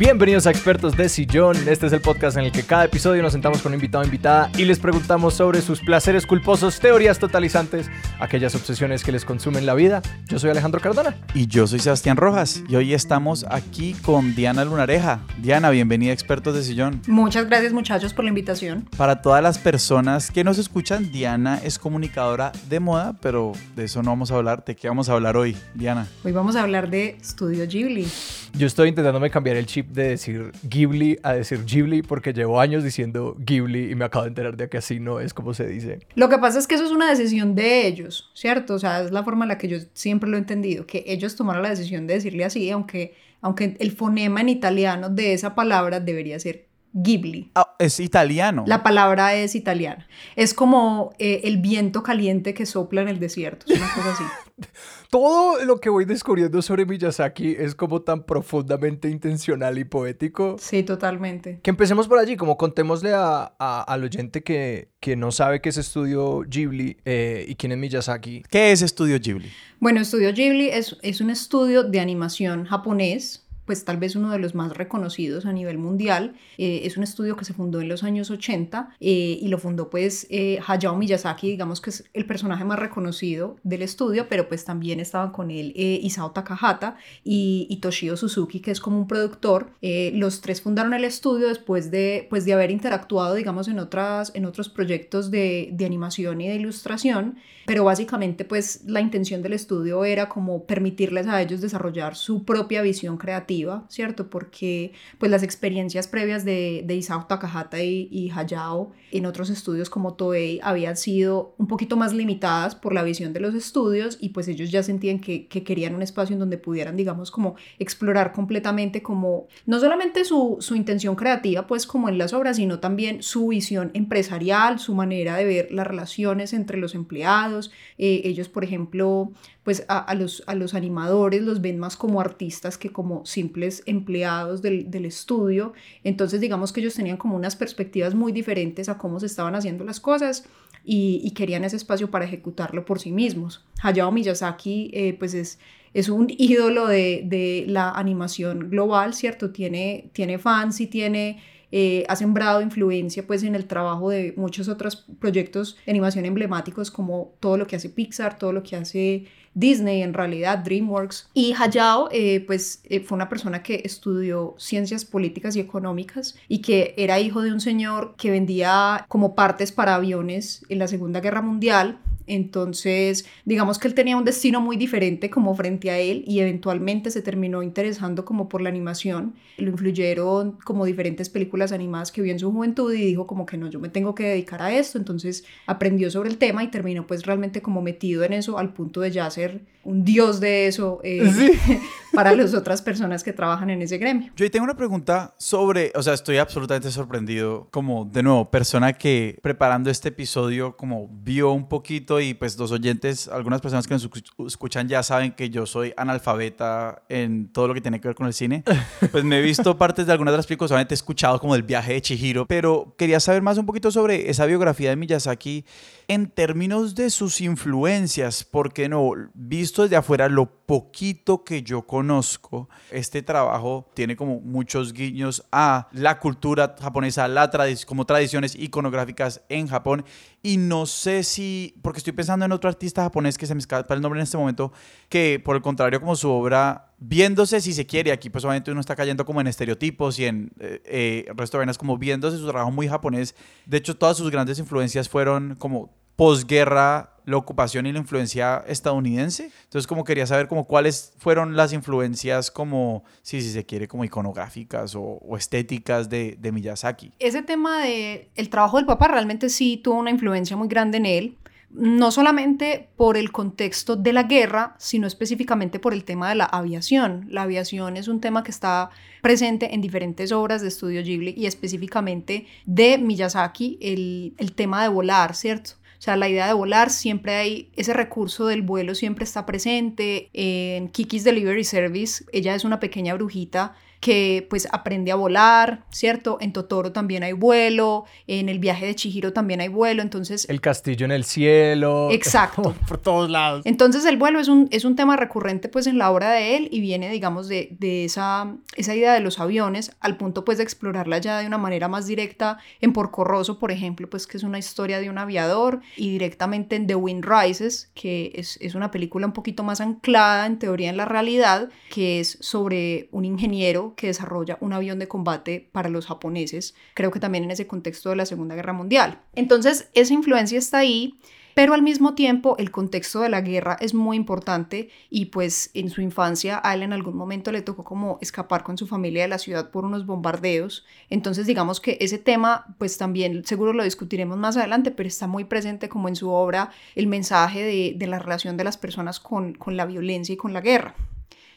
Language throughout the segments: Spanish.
Bienvenidos a Expertos de Sillón. Este es el podcast en el que cada episodio nos sentamos con un invitado o invitada y les preguntamos sobre sus placeres culposos, teorías totalizantes, aquellas obsesiones que les consumen la vida. Yo soy Alejandro Cardona. Y yo soy Sebastián Rojas y hoy estamos aquí con Diana Lunareja. Diana, bienvenida a Expertos de Sillón. Muchas gracias muchachos por la invitación. Para todas las personas que nos escuchan, Diana es comunicadora de moda, pero de eso no vamos a hablar. ¿De qué vamos a hablar hoy, Diana? Hoy vamos a hablar de Studio Ghibli. Yo estoy intentándome cambiar el chip de decir Ghibli a decir Ghibli porque llevo años diciendo Ghibli y me acabo de enterar de que así no es como se dice. Lo que pasa es que eso es una decisión de ellos, ¿cierto? O sea, es la forma en la que yo siempre lo he entendido, que ellos tomaron la decisión de decirle así, aunque, aunque el fonema en italiano de esa palabra debería ser Ghibli. Ah, es italiano. La palabra es italiana. Es como eh, el viento caliente que sopla en el desierto, es una cosa así. Todo lo que voy descubriendo sobre Miyazaki es como tan profundamente intencional y poético. Sí, totalmente. Que empecemos por allí, como contémosle a, a- al oyente que, que no sabe qué es Estudio Ghibli eh, y quién es Miyazaki. ¿Qué es Estudio Ghibli? Bueno, Estudio Ghibli es, es un estudio de animación japonés, pues tal vez uno de los más reconocidos a nivel mundial. Eh, es un estudio que se fundó en los años 80 eh, y lo fundó pues eh, Hayao Miyazaki, digamos que es el personaje más reconocido del estudio, pero pues también estaban con él eh, Isao Takahata y, y Toshio Suzuki, que es como un productor. Los tres fundaron el estudio después de, pues, de haber interactuado, digamos, en, otras, en otros proyectos de, de animación y de ilustración, pero básicamente pues la intención del estudio era como permitirles a ellos desarrollar su propia visión creativa, ¿cierto? Porque pues las experiencias previas de, de Isao Takahata y, Hayao en otros estudios como Toei habían sido un poquito más limitadas por la visión de los estudios y pues ellos ya sentían que, que querían un espacio en donde pudieran, digamos, como explorar completamente como no solamente su, su intención creativa pues como en las obras, sino también su visión empresarial, su manera de ver las relaciones entre los empleados. Eh, ellos, por ejemplo, pues a, los, a los animadores los ven más como artistas que como simples empleados del, del estudio. Entonces, digamos que ellos tenían como unas perspectivas muy diferentes a cómo se estaban haciendo las cosas y, y querían ese espacio para ejecutarlo por sí mismos. Hayao Miyazaki, eh, pues es, es un ídolo de, de la animación global, ¿cierto? Tiene, tiene fans y tiene eh, ha sembrado influencia pues en el trabajo de muchos otros proyectos de animación emblemáticos como todo lo que hace Pixar, todo lo que hace Disney en realidad, DreamWorks. Y Hayao eh, pues eh, fue una persona que estudió ciencias políticas y económicas y que era hijo de un señor que vendía como partes para aviones en la Segunda Guerra Mundial entonces, digamos que él tenía un destino muy diferente como frente a él y eventualmente se terminó interesando como por la animación. Lo influyeron como diferentes películas animadas que vio en su juventud y dijo como que no, yo me tengo que dedicar a esto. Entonces aprendió sobre el tema y terminó pues realmente como metido en eso al punto de ya ser un dios de eso eh, Sí. para las otras personas que trabajan en ese gremio. Yo ahí tengo una pregunta sobre, o sea, estoy absolutamente sorprendido, como de nuevo, persona que preparando este episodio como vio un poquito y pues los oyentes, algunas personas que nos escu- escuchan ya saben que yo soy analfabeta en todo lo que tiene que ver con el cine. Pues me he visto partes de algunas de las películas, solamente he escuchado como el viaje de Chihiro, pero quería saber más un poquito sobre esa biografía de Miyazaki en términos de sus influencias, porque no, visto desde afuera lo poquito que yo conozco, este trabajo tiene como muchos guiños a la cultura japonesa, la tradi- como tradiciones iconográficas en Japón y no sé si, porque estoy pensando en otro artista japonés que se me escapa el nombre en este momento, que por el contrario como su obra viéndose si se quiere, aquí pues obviamente uno está cayendo como en estereotipos y en eh, eh, resto de vainas como viéndose su trabajo muy japonés, de hecho todas sus grandes influencias fueron como posguerra la ocupación y la influencia estadounidense. Entonces, como quería saber como cuáles fueron las influencias como, si se quiere, como iconográficas o, estéticas de, Miyazaki. Ese tema de el trabajo del papá realmente sí tuvo una influencia muy grande en él. no solamente por el contexto de la guerra, sino específicamente por el tema de la aviación. La aviación es un tema que está presente en diferentes obras de estudio Ghibli y específicamente de Miyazaki, el, el tema de volar, ¿cierto? O sea, la idea de volar siempre hay, ese recurso del vuelo siempre está presente. En Kiki's Delivery Service, ella es una pequeña brujita que pues aprende a volar, ¿cierto? En Totoro también hay vuelo, en el viaje de Chihiro también hay vuelo, entonces... El castillo en el cielo. Exacto. por todos lados. Entonces el vuelo es un, es un tema recurrente pues en la obra de él y viene digamos de, de esa, esa idea de los aviones al punto pues de explorarla ya de una manera más directa en Porco Rosso, por ejemplo, pues que es una historia de un aviador y directamente en The Wind Rises, que es, es una película un poquito más anclada en teoría en la realidad, que es sobre un ingeniero que desarrolla un avión de combate para los japoneses, creo que también en ese contexto de la Segunda Guerra Mundial. Entonces, esa influencia está ahí. Pero al mismo tiempo el contexto de la guerra es muy importante y pues en su infancia a él en algún momento le tocó como escapar con su familia de la ciudad por unos bombardeos. Entonces digamos que ese tema pues también seguro lo discutiremos más adelante, pero está muy presente como en su obra el mensaje de, de la relación de las personas con, con la violencia y con la guerra.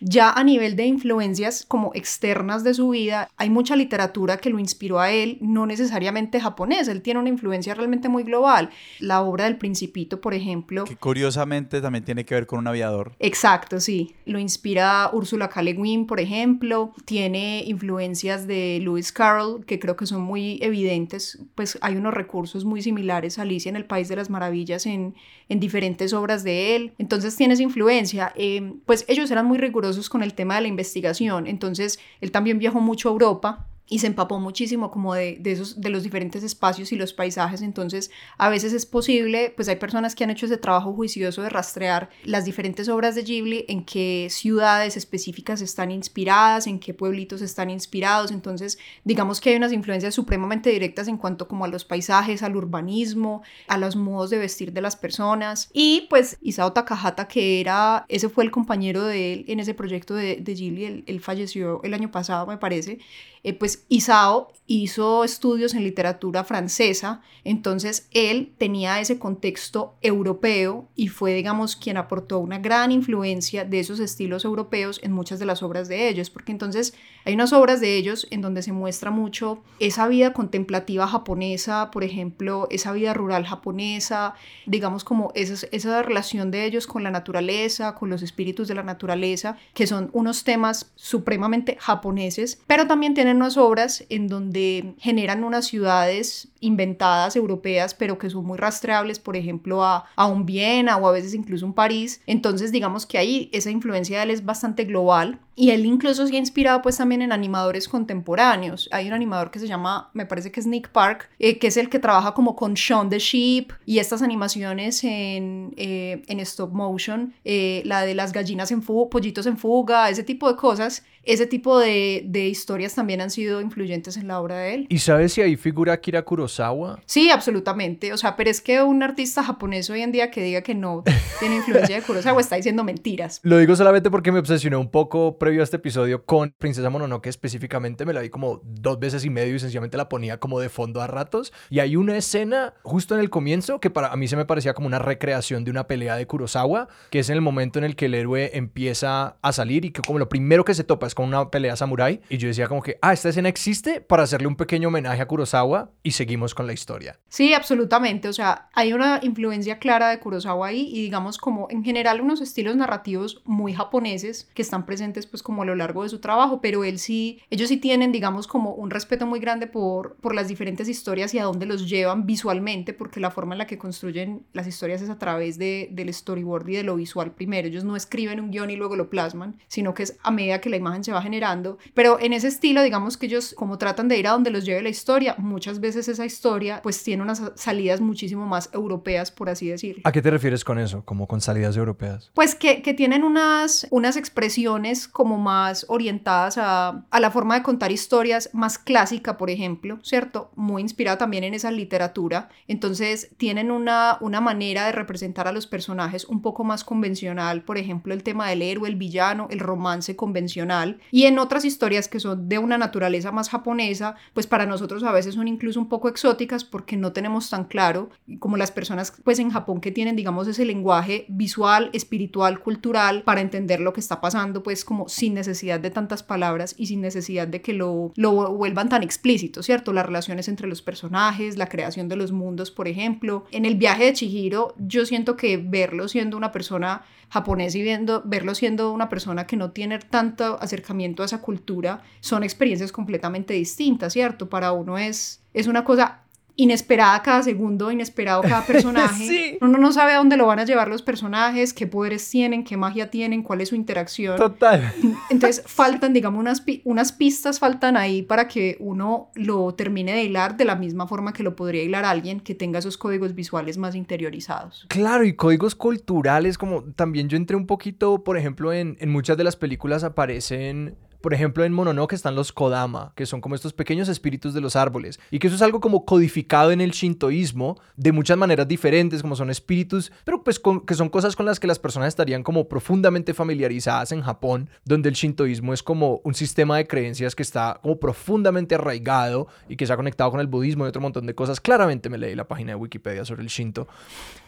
Ya a nivel de influencias como externas de su vida, hay mucha literatura que lo inspiró a él, no necesariamente japonés, él tiene una influencia realmente muy global. La obra del Principito, por ejemplo. Que curiosamente también tiene que ver con un aviador. Exacto, sí. Lo inspira Úrsula K. Le Guin, por ejemplo. Tiene influencias de Lewis Carroll, que creo que son muy evidentes. Pues hay unos recursos muy similares a Alicia en el País de las Maravillas en, en diferentes obras de él. Entonces tiene esa influencia. Eh, pues ellos eran muy rigurosos con el tema de la investigación. Entonces, él también viajó mucho a Europa y se empapó muchísimo como de, de, esos, de los diferentes espacios y los paisajes. Entonces, a veces es posible, pues hay personas que han hecho ese trabajo juicioso de rastrear las diferentes obras de Ghibli, en qué ciudades específicas están inspiradas, en qué pueblitos están inspirados. Entonces, digamos que hay unas influencias supremamente directas en cuanto como a los paisajes, al urbanismo, a los modos de vestir de las personas. Y pues Isao Takahata, que era, ese fue el compañero de él en ese proyecto de, de Ghibli, él, él falleció el año pasado, me parece eh, pues Isao hizo estudios en literatura francesa, entonces él tenía ese contexto europeo y fue, digamos, quien aportó una gran influencia de esos estilos europeos en muchas de las obras de ellos, porque entonces hay unas obras de ellos en donde se muestra mucho esa vida contemplativa japonesa, por ejemplo, esa vida rural japonesa, digamos como esa, esa relación de ellos con la naturaleza, con los espíritus de la naturaleza, que son unos temas supremamente japoneses, pero también tienen unas en donde generan unas ciudades inventadas europeas, pero que son muy rastreables, por ejemplo, a, a un Viena o a veces incluso un París. Entonces, digamos que ahí esa influencia de él es bastante global y él incluso se ha inspirado pues también en animadores contemporáneos. Hay un animador que se llama, me parece que es Nick Park, eh, que es el que trabaja como con Shaun the Sheep y estas animaciones en, eh, en stop motion, eh, la de las gallinas en fuga, pollitos en fuga, ese tipo de cosas. Ese tipo de, de historias también han sido influyentes en la obra de él. ¿Y sabes si ahí figura Akira Kurosawa? Sí, absolutamente. O sea, pero es que un artista japonés hoy en día que diga que no tiene influencia de Kurosawa está diciendo mentiras. Lo digo solamente porque me obsesioné un poco previo a este episodio con Princesa Mononoke específicamente. Me la vi como dos veces y medio y sencillamente la ponía como de fondo a ratos. Y hay una escena justo en el comienzo que para mí se me parecía como una recreación de una pelea de Kurosawa, que es en el momento en el que el héroe empieza a salir y que como lo primero que se topa es con una pelea samurai. Y yo decía como que, ah, esta escena existe para hacerle un pequeño homenaje a Kurosawa y seguimos con la historia. Sí, absolutamente. O sea, hay una influencia clara de Kurosawa ahí y digamos como en general unos estilos narrativos muy japoneses que están presentes pues como a lo largo de su trabajo, pero él sí, ellos sí tienen digamos como un respeto muy grande por, por las diferentes historias y a dónde los llevan visualmente, porque la forma en la que construyen las historias es a través de, del storyboard y de lo visual primero. Ellos no escriben un guion y luego lo plasman, sino que es a medida que la imagen se va generando. Pero en ese estilo, digamos que ellos como tratan de ir a donde los lleve la historia, muchas veces esa historia pues tiene unas salidas muchísimo más europeas, por así decirlo. ¿A qué te refieres con eso? Como con salidas europeas. Pues que, que tienen unas, unas expresiones como más orientadas a, a la forma de contar historias más clásica, por ejemplo, ¿cierto? Muy inspirada también en esa literatura. Entonces tienen una, una manera de representar a los personajes un poco más convencional, por ejemplo, el tema del héroe, el villano, el romance convencional. Y en otras historias que son de una naturaleza más japonesa, pues para nosotros a veces son incluso un poco exóticas porque no tenemos tan claro como las personas pues en Japón que tienen digamos ese lenguaje visual, espiritual, cultural para entender lo que está pasando pues como sin necesidad de tantas palabras y sin necesidad de que lo, lo vuelvan tan explícito, ¿cierto? Las relaciones entre los personajes, la creación de los mundos, por ejemplo. En el viaje de Chihiro, yo siento que verlo siendo una persona japonesa y viendo, verlo siendo una persona que no tiene tanto acercamiento a esa cultura, son experiencias completamente distintas, ¿cierto? Para uno es, es una cosa inesperada cada segundo, inesperado cada personaje. Uno no sabe a dónde lo van a llevar los personajes, qué poderes tienen, qué magia tienen, cuál es su interacción. Total. Entonces faltan, digamos, unas, unas pistas faltan ahí para que uno lo termine de hilar de la misma forma que lo podría hilar alguien que tenga esos códigos visuales más interiorizados. Claro, y códigos culturales, como también yo entré un poquito, por ejemplo, en, en muchas de las películas aparecen por ejemplo, en Mononoke están los Kodama, que son como estos pequeños espíritus de los árboles, y que eso es algo como codificado en el shintoísmo de muchas maneras diferentes, como son espíritus, pero pues que son cosas con las que las personas estarían como profundamente familiarizadas en Japón, donde el shintoísmo es como un sistema de creencias que está como profundamente arraigado y que se ha conectado con el budismo y otro montón de cosas. Claramente me leí la página de Wikipedia sobre el shinto.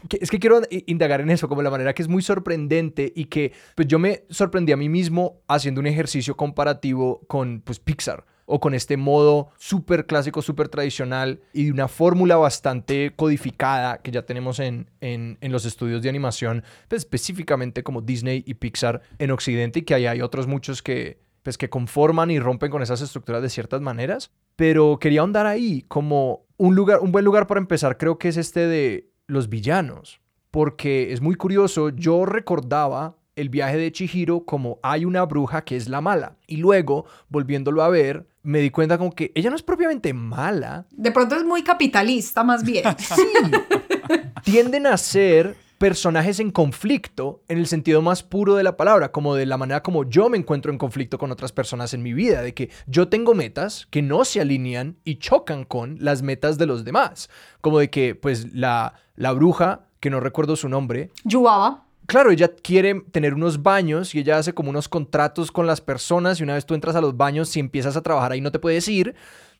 es que quiero indagar en eso, como la manera que es muy sorprendente y que pues yo me sorprendí a mí mismo haciendo un ejercicio comparado con pues, Pixar o con este modo súper clásico, súper tradicional y de una fórmula bastante codificada que ya tenemos en, en, los estudios de animación, pues, específicamente como Disney y Pixar en Occidente y que ahí hay otros muchos que, pues, que conforman y rompen con esas estructuras de ciertas maneras. Pero quería ahondar ahí como un, lugar, un buen lugar para empezar creo que es este de los villanos, porque es muy curioso, yo recordaba el viaje de Chihiro como hay una bruja que es la mala. Y luego, volviéndolo a ver, me di cuenta como que ella no es propiamente mala. De pronto es muy capitalista más bien. sí. Tienden a ser personajes en conflicto en el sentido más puro de la palabra, como de la manera como yo me encuentro en conflicto con otras personas en mi vida, de que yo tengo metas que no se alinean y chocan con las metas de los demás, como de que pues la, la bruja, que no recuerdo su nombre, Yubaba claro, ella quiere tener unos baños y ella hace como unos contratos con las personas y una vez tú entras a los baños, si empiezas a trabajar ahí no te puedes ir.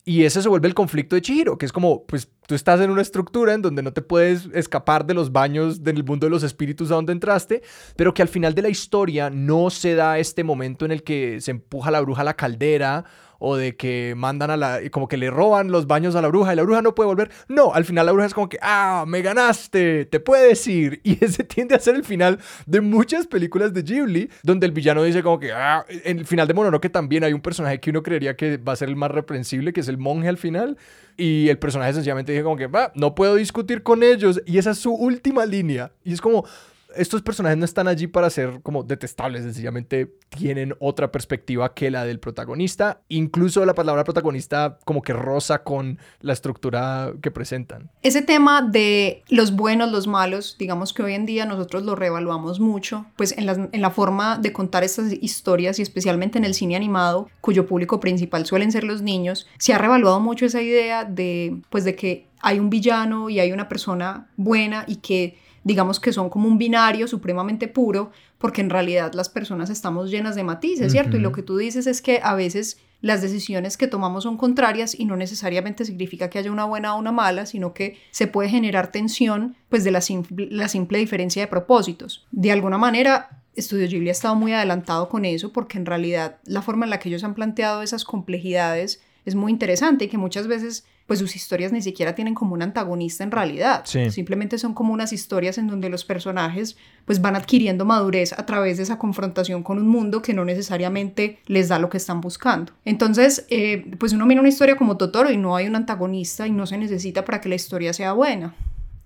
Y ese se vuelve el conflicto de Chihiro, que es como, pues tú estás en una estructura en donde no te puedes escapar de los baños del mundo de los espíritus a donde entraste, pero que al final de la historia no se da este momento en el que se empuja la bruja a la caldera o de que mandan a la, como que le roban los baños a la bruja y la bruja no puede volver. No, al final la bruja es como que, ah, me ganaste, te puedes ir. Y ese tiende a ser el final de muchas películas de Ghibli, donde el villano dice como que, ah, en el final de Mononoke también hay un personaje que uno creería que va a ser el más reprensible, que es el monje al final. Y el personaje sencillamente dice como que, va, no puedo discutir con ellos. Y esa es su última línea. Y es como, estos personajes no están allí para ser como detestables, sencillamente tienen otra perspectiva que la del protagonista. Incluso la palabra protagonista como que roza con la estructura que presentan. Ese tema de los buenos, los malos, digamos que hoy en día nosotros lo reevaluamos mucho, pues en la, en la forma de contar estas historias y especialmente en el cine animado, cuyo público principal suelen ser los niños, se ha reevaluado mucho esa idea de, pues de que hay un villano y hay una persona buena y que digamos que son como un binario supremamente puro, porque en realidad las personas estamos llenas de matices, ¿cierto? Y lo que tú dices es que a veces las decisiones que tomamos son contrarias y no necesariamente significa que haya una buena o una mala, sino que se puede generar tensión pues de la simple, la simple diferencia de propósitos. De alguna manera, Estudio Ghibli ha estado muy adelantado con eso porque en realidad la forma en la que ellos han planteado esas complejidades es muy interesante y que muchas veces pues sus historias ni siquiera tienen como un antagonista en realidad. Simplemente son como unas historias en donde los personajes pues van adquiriendo madurez a través de esa confrontación con un mundo que no necesariamente les da lo que están buscando. Entonces, eh, pues uno mira una historia como Totoro y no hay un antagonista y no se necesita para que la historia sea buena.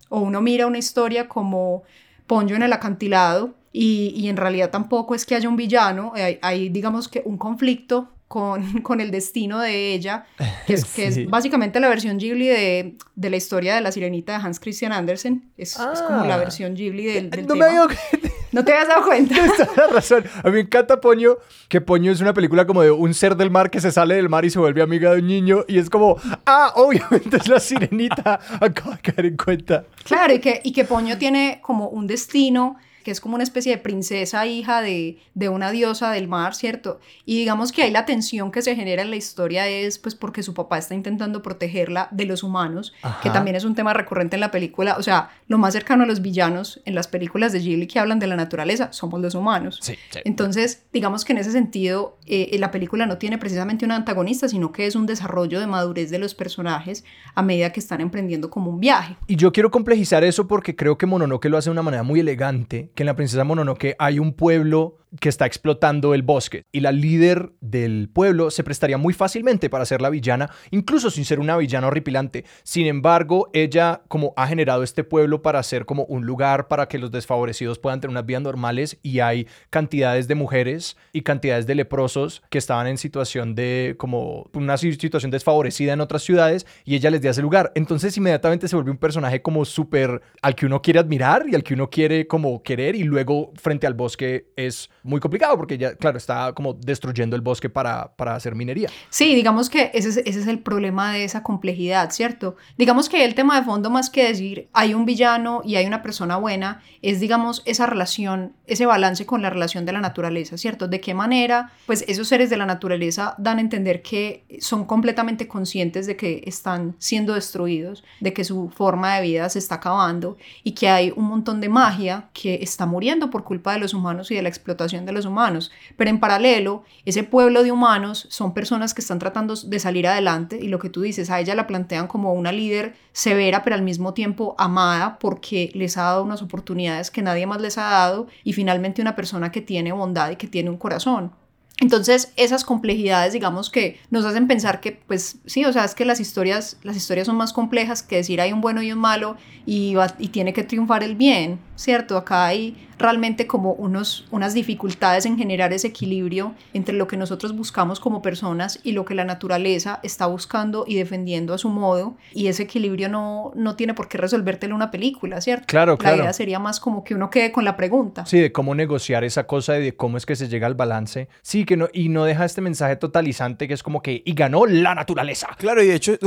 O uno mira una historia como Ponyo en el acantilado y, y en realidad tampoco es que haya un villano, hay, hay digamos que un conflicto con, con, el destino de ella, que es, que es básicamente la versión Ghibli de, de, la historia de la sirenita de Hans Christian Andersen. Es, es como la ah. versión Ghibli del, del no tema. Me no te habías dado cuenta. Tienes la razón. A mí me encanta Poño, que Poño es una película como de un ser del mar que se sale del mar y se vuelve amiga de un niño. Y es como, ah, obviamente es la sirenita. Acabo de caer en cuenta. Claro, y que, y que Poño tiene como un destino que es como una especie de princesa hija de, de una diosa del mar, ¿cierto? Y digamos que ahí la tensión que se genera en la historia es pues porque su papá está intentando protegerla de los humanos, que también es un tema recurrente en la película, o sea, lo más cercano a los villanos en las películas de Ghibli que hablan de la naturaleza somos los humanos. Sí, Entonces, digamos que en ese sentido, eh, la película no tiene precisamente un antagonista, sino que es un desarrollo de madurez de los personajes a medida que están emprendiendo como un viaje. Y yo quiero complejizar eso porque creo que Mononoke lo hace de una manera muy elegante, que en la princesa Mononoke hay un pueblo que está explotando el bosque y la líder del pueblo se prestaría muy fácilmente para ser la villana, incluso sin ser una villana horripilante. Sin embargo, ella como ha generado este pueblo para ser como un lugar para que los desfavorecidos puedan tener unas vidas normales y hay cantidades de mujeres y cantidades de leprosos que estaban en situación de como una situación desfavorecida en otras ciudades y ella les dio ese lugar. Entonces inmediatamente se vuelve un personaje como súper al que uno quiere admirar y al que uno quiere como querer y luego frente al bosque es muy complicado porque ya, claro, está como destruyendo el bosque para, para hacer minería. Sí, digamos que ese es, ese es el problema de esa complejidad, ¿cierto? Digamos que el tema de fondo, más que decir hay un villano y hay una persona buena, es, digamos, esa relación, ese balance con la relación de la naturaleza, ¿cierto? De qué manera, pues esos seres de la naturaleza dan a entender que son completamente conscientes de que están siendo destruidos, de que su forma de vida se está acabando y que hay un montón de magia que está muriendo por culpa de los humanos y de la explotación de los humanos. Pero en paralelo, ese pueblo de humanos son personas que están tratando de salir adelante y lo que tú dices, a ella la plantean como una líder severa, pero al mismo tiempo amada porque les ha dado unas oportunidades que nadie más les ha dado y finalmente una persona que tiene bondad y que tiene un corazón. Entonces, esas complejidades, digamos que nos hacen pensar que, pues sí, o sea, es que las historias, las historias son más complejas que decir hay un bueno y un malo y, y tiene que triunfar el bien, ¿cierto? Acá hay realmente como unos, unas dificultades en generar ese equilibrio entre lo que nosotros buscamos como personas y lo que la naturaleza está buscando y defendiendo a su modo. Y ese equilibrio no, no tiene por qué resolvértelo una película, ¿cierto? Claro, claro. La idea sería más como que uno quede con la pregunta. Sí, de cómo negociar esa cosa y de cómo es que se llega al balance. Sí, que no, y no deja este mensaje totalizante que es como que, y ganó la naturaleza. Claro, y de hecho,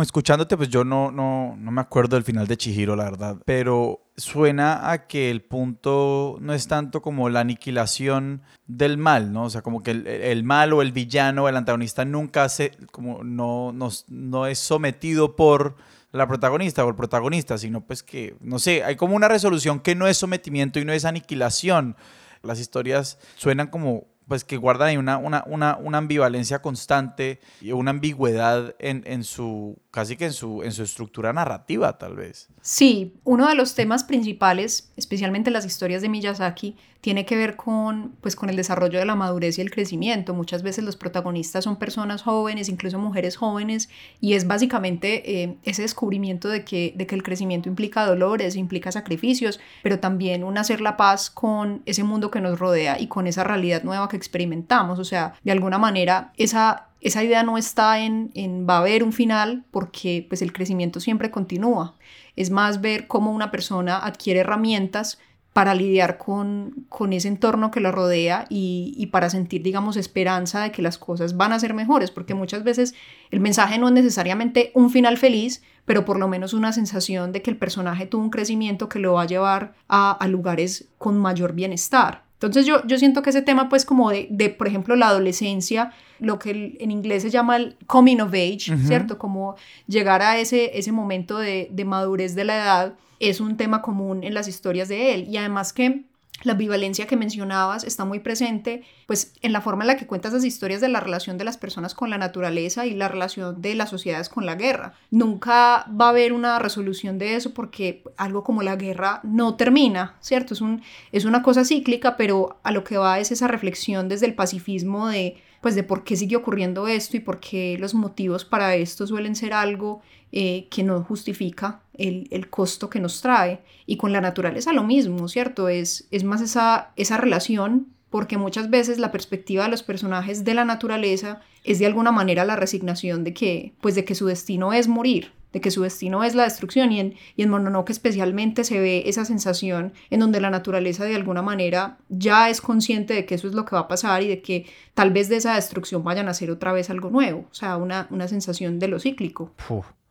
escuchándote, pues yo no, no, no me acuerdo del final de Chihiro, la verdad, pero suena a que el punto no es tanto como la aniquilación del mal, ¿no? O sea, como que el, mal o el villano el antagonista nunca se, como no, no, no es sometido por la protagonista o el protagonista, sino pues que, no sé, hay como una resolución que no es sometimiento y no es aniquilación. Las historias suenan como pues que guardan ahí una, una, una, una ambivalencia constante y una ambigüedad en, en, su, casi que en su, en su estructura narrativa, tal vez. Sí, uno de los temas principales, especialmente las historias de Miyazaki, tiene que ver con, pues, con el desarrollo de la madurez y el crecimiento. Muchas veces los protagonistas son personas jóvenes, incluso mujeres jóvenes, y es básicamente eh, ese descubrimiento de que, de que el crecimiento implica dolores, implica sacrificios, pero también un hacer la paz con ese mundo que nos rodea y con esa realidad nueva que experimentamos. O sea, de alguna manera, esa esa idea no está en, en, va a haber un final porque pues el crecimiento siempre continúa. Es más ver cómo una persona adquiere herramientas para lidiar con, con ese entorno que lo rodea y, y, para sentir, digamos, esperanza de que las cosas van a ser mejores, porque muchas veces el mensaje no es necesariamente un final feliz, pero por lo menos una sensación de que el personaje tuvo un crecimiento que lo va a llevar a, a lugares con mayor bienestar. Entonces yo, yo siento que ese tema, pues como de, de por ejemplo, la adolescencia, lo que en inglés se llama el coming of age, ¿cierto? Como llegar a ese, ese momento de, de madurez de la edad, es un tema común en las historias de él. Y además que la ambivalencia que mencionabas está muy presente, pues en la forma en la que cuentas las historias de la relación de las personas con la naturaleza y la relación de las sociedades con la guerra. Nunca va a haber una resolución de eso porque algo como la guerra no termina, ¿cierto? Es, un, es una cosa cíclica, pero a lo que va es esa reflexión desde el pacifismo de pues de por qué sigue ocurriendo esto y por qué los motivos para esto suelen ser algo eh, que no justifica el, el, costo que nos trae. Y con la naturaleza lo mismo, ¿cierto? Es, es más esa, esa relación porque muchas veces la perspectiva de los personajes de la naturaleza es de alguna manera la resignación de que, pues de que su destino es morir, de que su destino es la destrucción y en, y en Mononoke especialmente se ve esa sensación en donde la naturaleza de alguna manera ya es consciente de que eso es lo que va a pasar y de que tal vez de esa destrucción vayan a hacer otra vez algo nuevo, o sea, una, una sensación de lo cíclico.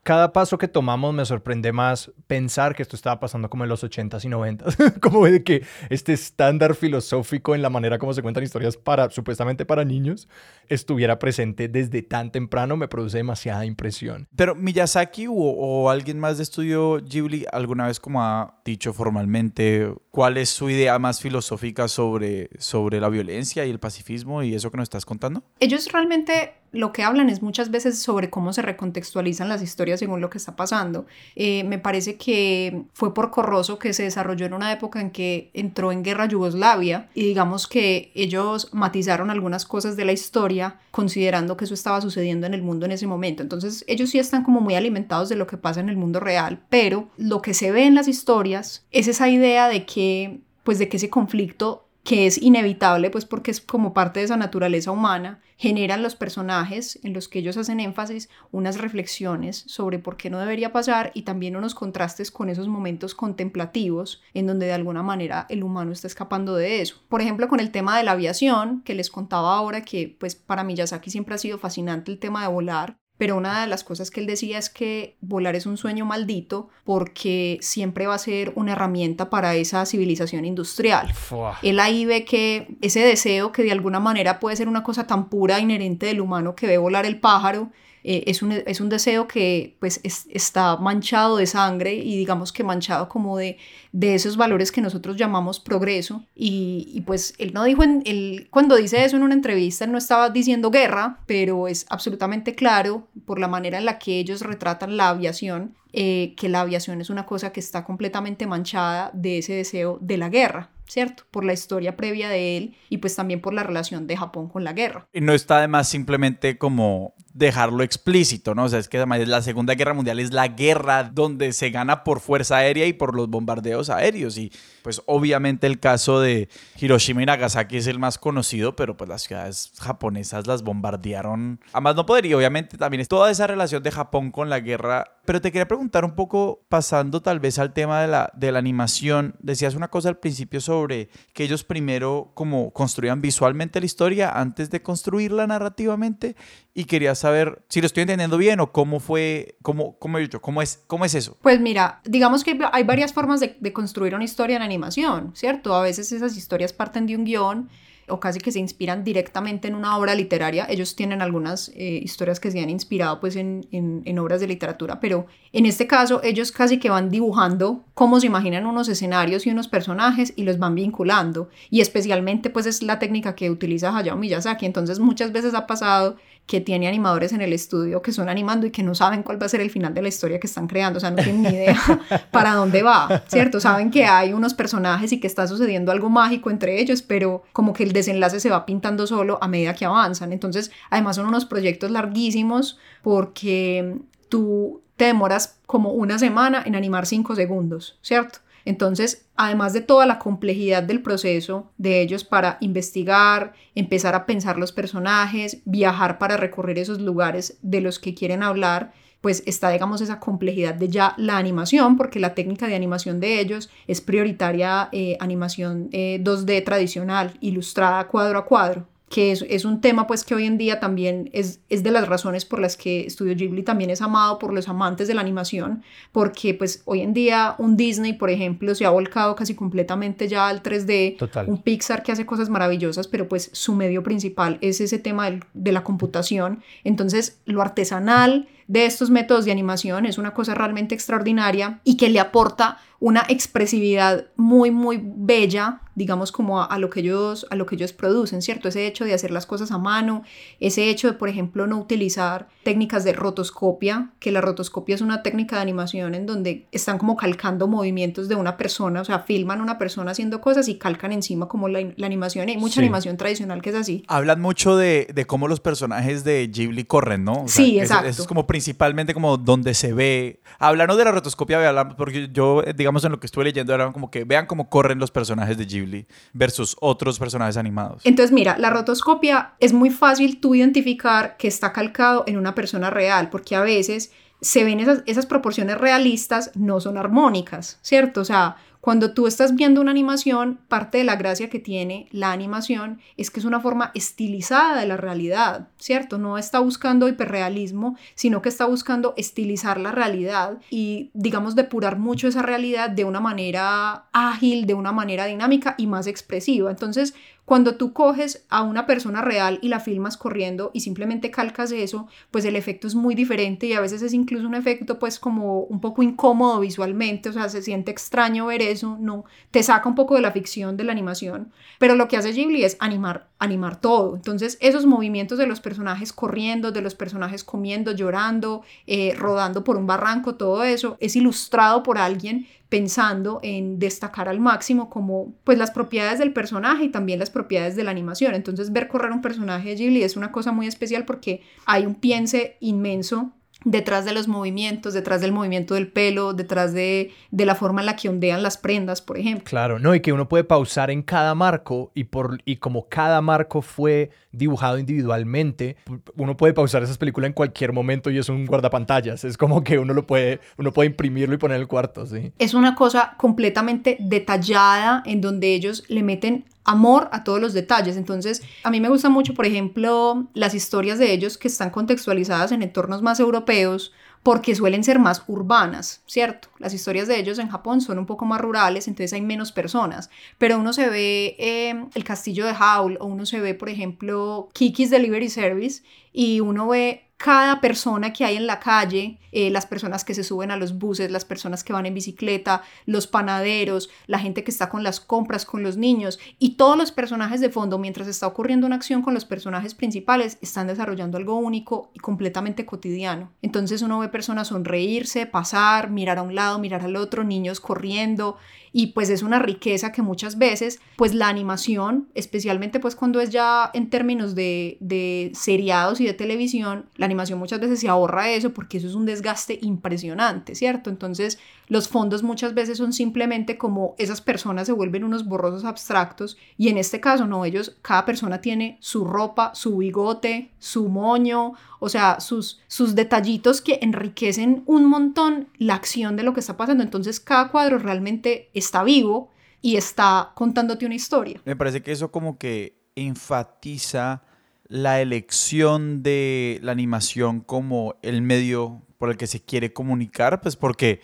Cada paso que tomamos me sorprende más pensar que esto estaba pasando como en los 80s y 90s, como de que este estándar filosófico en la manera como se cuentan historias para supuestamente para niños estuviera presente desde tan temprano me produce demasiada impresión. Pero Miyazaki o, o alguien más de estudio Ghibli alguna vez como ha dicho formalmente cuál es su idea más filosófica sobre, sobre la violencia y el pacifismo y eso que nos estás contando? Ellos realmente lo que hablan es muchas veces sobre cómo se recontextualizan las historias según lo que está pasando. Eh, me parece que fue por Corroso que se desarrolló en una época en que entró en guerra Yugoslavia y digamos que ellos matizaron algunas cosas de la historia considerando que eso estaba sucediendo en el mundo en ese momento. Entonces ellos sí están como muy alimentados de lo que pasa en el mundo real, pero lo que se ve en las historias es esa idea de que pues de que ese conflicto que es inevitable, pues porque es como parte de esa naturaleza humana, generan los personajes en los que ellos hacen énfasis unas reflexiones sobre por qué no debería pasar y también unos contrastes con esos momentos contemplativos en donde de alguna manera el humano está escapando de eso. Por ejemplo, con el tema de la aviación, que les contaba ahora que pues para Miyazaki siempre ha sido fascinante el tema de volar, pero una de las cosas que él decía es que volar es un sueño maldito porque siempre va a ser una herramienta para esa civilización industrial. Él ahí ve que ese deseo que de alguna manera puede ser una cosa tan pura inherente del humano que ve volar el pájaro, eh, es, un, es, un, deseo que pues está manchado de sangre y digamos que manchado como de, de esos valores que nosotros llamamos progreso y, y pues él no dijo, él, cuando dice eso en una entrevista, él no estaba diciendo guerra, pero es absolutamente claro por la manera en la que ellos retratan la aviación, eh, que la aviación es una cosa que está completamente manchada de ese deseo de la guerra. ¿Cierto? Por la historia previa de él y pues también por la relación de Japón con la guerra. Y no está además simplemente como dejarlo explícito, ¿no? O sea, es que además la Segunda Guerra Mundial es la guerra donde se gana por fuerza aérea y por los bombardeos aéreos y pues obviamente el caso de Hiroshima y Nagasaki es el más conocido, pero pues las ciudades japonesas las bombardearon. Además no podría, obviamente también es toda esa relación de Japón con la guerra. Pero te quería preguntar un poco, pasando tal vez al tema de la, de la animación, decías una cosa al principio sobre que ellos primero como construían visualmente la historia antes de construirla narrativamente y quería saber si lo estoy entendiendo bien o cómo fue, cómo, cómo, cómo, es, cómo es eso. Pues mira, digamos que hay varias formas de, de construir una historia en animación, ¿cierto? A veces esas historias parten de un guion o casi que se inspiran directamente en una obra literaria. Ellos tienen algunas eh, historias que se han inspirado pues en, en, obras de literatura, pero en este caso ellos casi que van dibujando cómo se imaginan unos escenarios y unos personajes y los van vinculando. Y especialmente pues es la técnica que utiliza Hayao Miyazaki. Entonces muchas veces ha pasado que tiene animadores en el estudio que son animando y que no saben cuál va a ser el final de la historia que están creando, o sea, no tienen ni idea para dónde va, ¿cierto? Saben que hay unos personajes y que está sucediendo algo mágico entre ellos, pero como que el desenlace se va pintando solo a medida que avanzan. Entonces, además son unos proyectos larguísimos porque tú te demoras como una semana en animar cinco segundos, ¿cierto? Entonces, además de toda la complejidad del proceso de ellos para investigar, empezar a pensar los personajes, viajar para recorrer esos lugares de los que quieren hablar, pues está, digamos, esa complejidad de ya la animación, porque la técnica de animación de ellos es prioritaria eh, animación 2D eh, tradicional, ilustrada cuadro a cuadro que es, es, un tema pues que hoy en día también es, es de las razones por las que Studio Ghibli también es amado por los amantes de la animación, porque pues hoy en día un Disney, por ejemplo, se ha volcado casi completamente ya al 3D, Total. un Pixar que hace cosas maravillosas, pero pues su medio principal es ese tema del, de la computación, entonces lo artesanal de estos métodos de animación es una cosa realmente extraordinaria y que le aporta una expresividad muy, muy bella, digamos, como a, a, lo que ellos, a lo que ellos producen, ¿cierto? Ese hecho de hacer las cosas a mano, ese hecho de, por ejemplo, no utilizar técnicas de rotoscopia, que la rotoscopia es una técnica de animación en donde están como calcando movimientos de una persona, o sea, filman una persona haciendo cosas y calcan encima como la, la animación. Hay mucha sí. animación tradicional que es así. Hablan mucho de, de, cómo los personajes de Ghibli corren, ¿no? O sea, sí, exacto. Eso es como principalmente como donde se ve. Hablando de la rotoscopia, porque yo, digamos, en lo que estuve leyendo, era como que vean cómo corren los personajes de Ghibli versus otros personajes animados. Entonces, mira, la rotoscopia es muy fácil tú identificar que está calcado en una persona real, porque a veces se ven esas, esas proporciones realistas, no son armónicas, ¿cierto? O sea, Cuando tú estás viendo una animación, parte de la gracia que tiene la animación es que es una forma estilizada de la realidad, ¿cierto? No está buscando hiperrealismo, sino que está buscando estilizar la realidad y, digamos, depurar mucho esa realidad de una manera ágil, de una manera dinámica y más expresiva. Entonces, cuando tú coges a una persona real y la filmas corriendo y simplemente calcas eso, pues el efecto es muy diferente y a veces es incluso un efecto pues como un poco incómodo visualmente, o sea, se siente extraño ver eso, no, te saca un poco de la ficción de la animación, pero lo que hace Ghibli es animar, animar todo. Entonces, esos movimientos de los personajes corriendo, de los personajes comiendo, llorando, eh, rodando por un barranco, todo eso es ilustrado por alguien pensando en destacar al máximo como pues las propiedades del personaje y también las propiedades de la animación. Entonces ver correr un personaje de Ghibli es una cosa muy especial porque hay un piense inmenso detrás de los movimientos, detrás del movimiento del pelo, detrás de, de, la forma en la que ondean las prendas, por ejemplo. Claro, no, y que uno puede pausar en cada marco y, por, y como cada marco fue dibujado individualmente, uno puede pausar esas películas en cualquier momento y es un guardapantallas, es como que uno lo puede, uno puede imprimirlo y poner en el cuarto, sí. Es una cosa completamente detallada en donde ellos le meten amor a todos los detalles. Entonces, a mí me gusta mucho, por ejemplo, las historias de ellos que están contextualizadas en entornos más europeos porque suelen ser más urbanas, ¿cierto? Las historias de ellos en Japón son un poco más rurales, entonces hay menos personas, pero uno se ve em, el castillo de Howl o uno se ve, por ejemplo, Kiki's Delivery Service y uno ve cada persona que hay en la calle, eh, las personas que se suben a los buses, las personas que van en bicicleta, los panaderos, la gente que está con las compras, con los niños y todos los personajes de fondo, mientras está ocurriendo una acción con los personajes principales, están desarrollando algo único y completamente cotidiano. Entonces uno ve personas sonreírse, pasar, mirar a un lado, mirar al otro, niños corriendo y pues es una riqueza que muchas veces pues la animación, especialmente pues cuando es ya en términos de, de seriados y de televisión, la animación muchas veces se ahorra eso porque eso es un desgaste impresionante, ¿cierto? Entonces los fondos muchas veces son simplemente como esas personas se vuelven unos borrosos abstractos y en este caso no, ellos, cada persona tiene su ropa, su bigote, su moño, o sea, sus, sus detallitos que enriquecen un montón la acción de lo que está pasando. Entonces cada cuadro realmente está vivo y está contándote una historia. Me parece que eso como que enfatiza la elección de la animación como el medio por el que se quiere comunicar, pues porque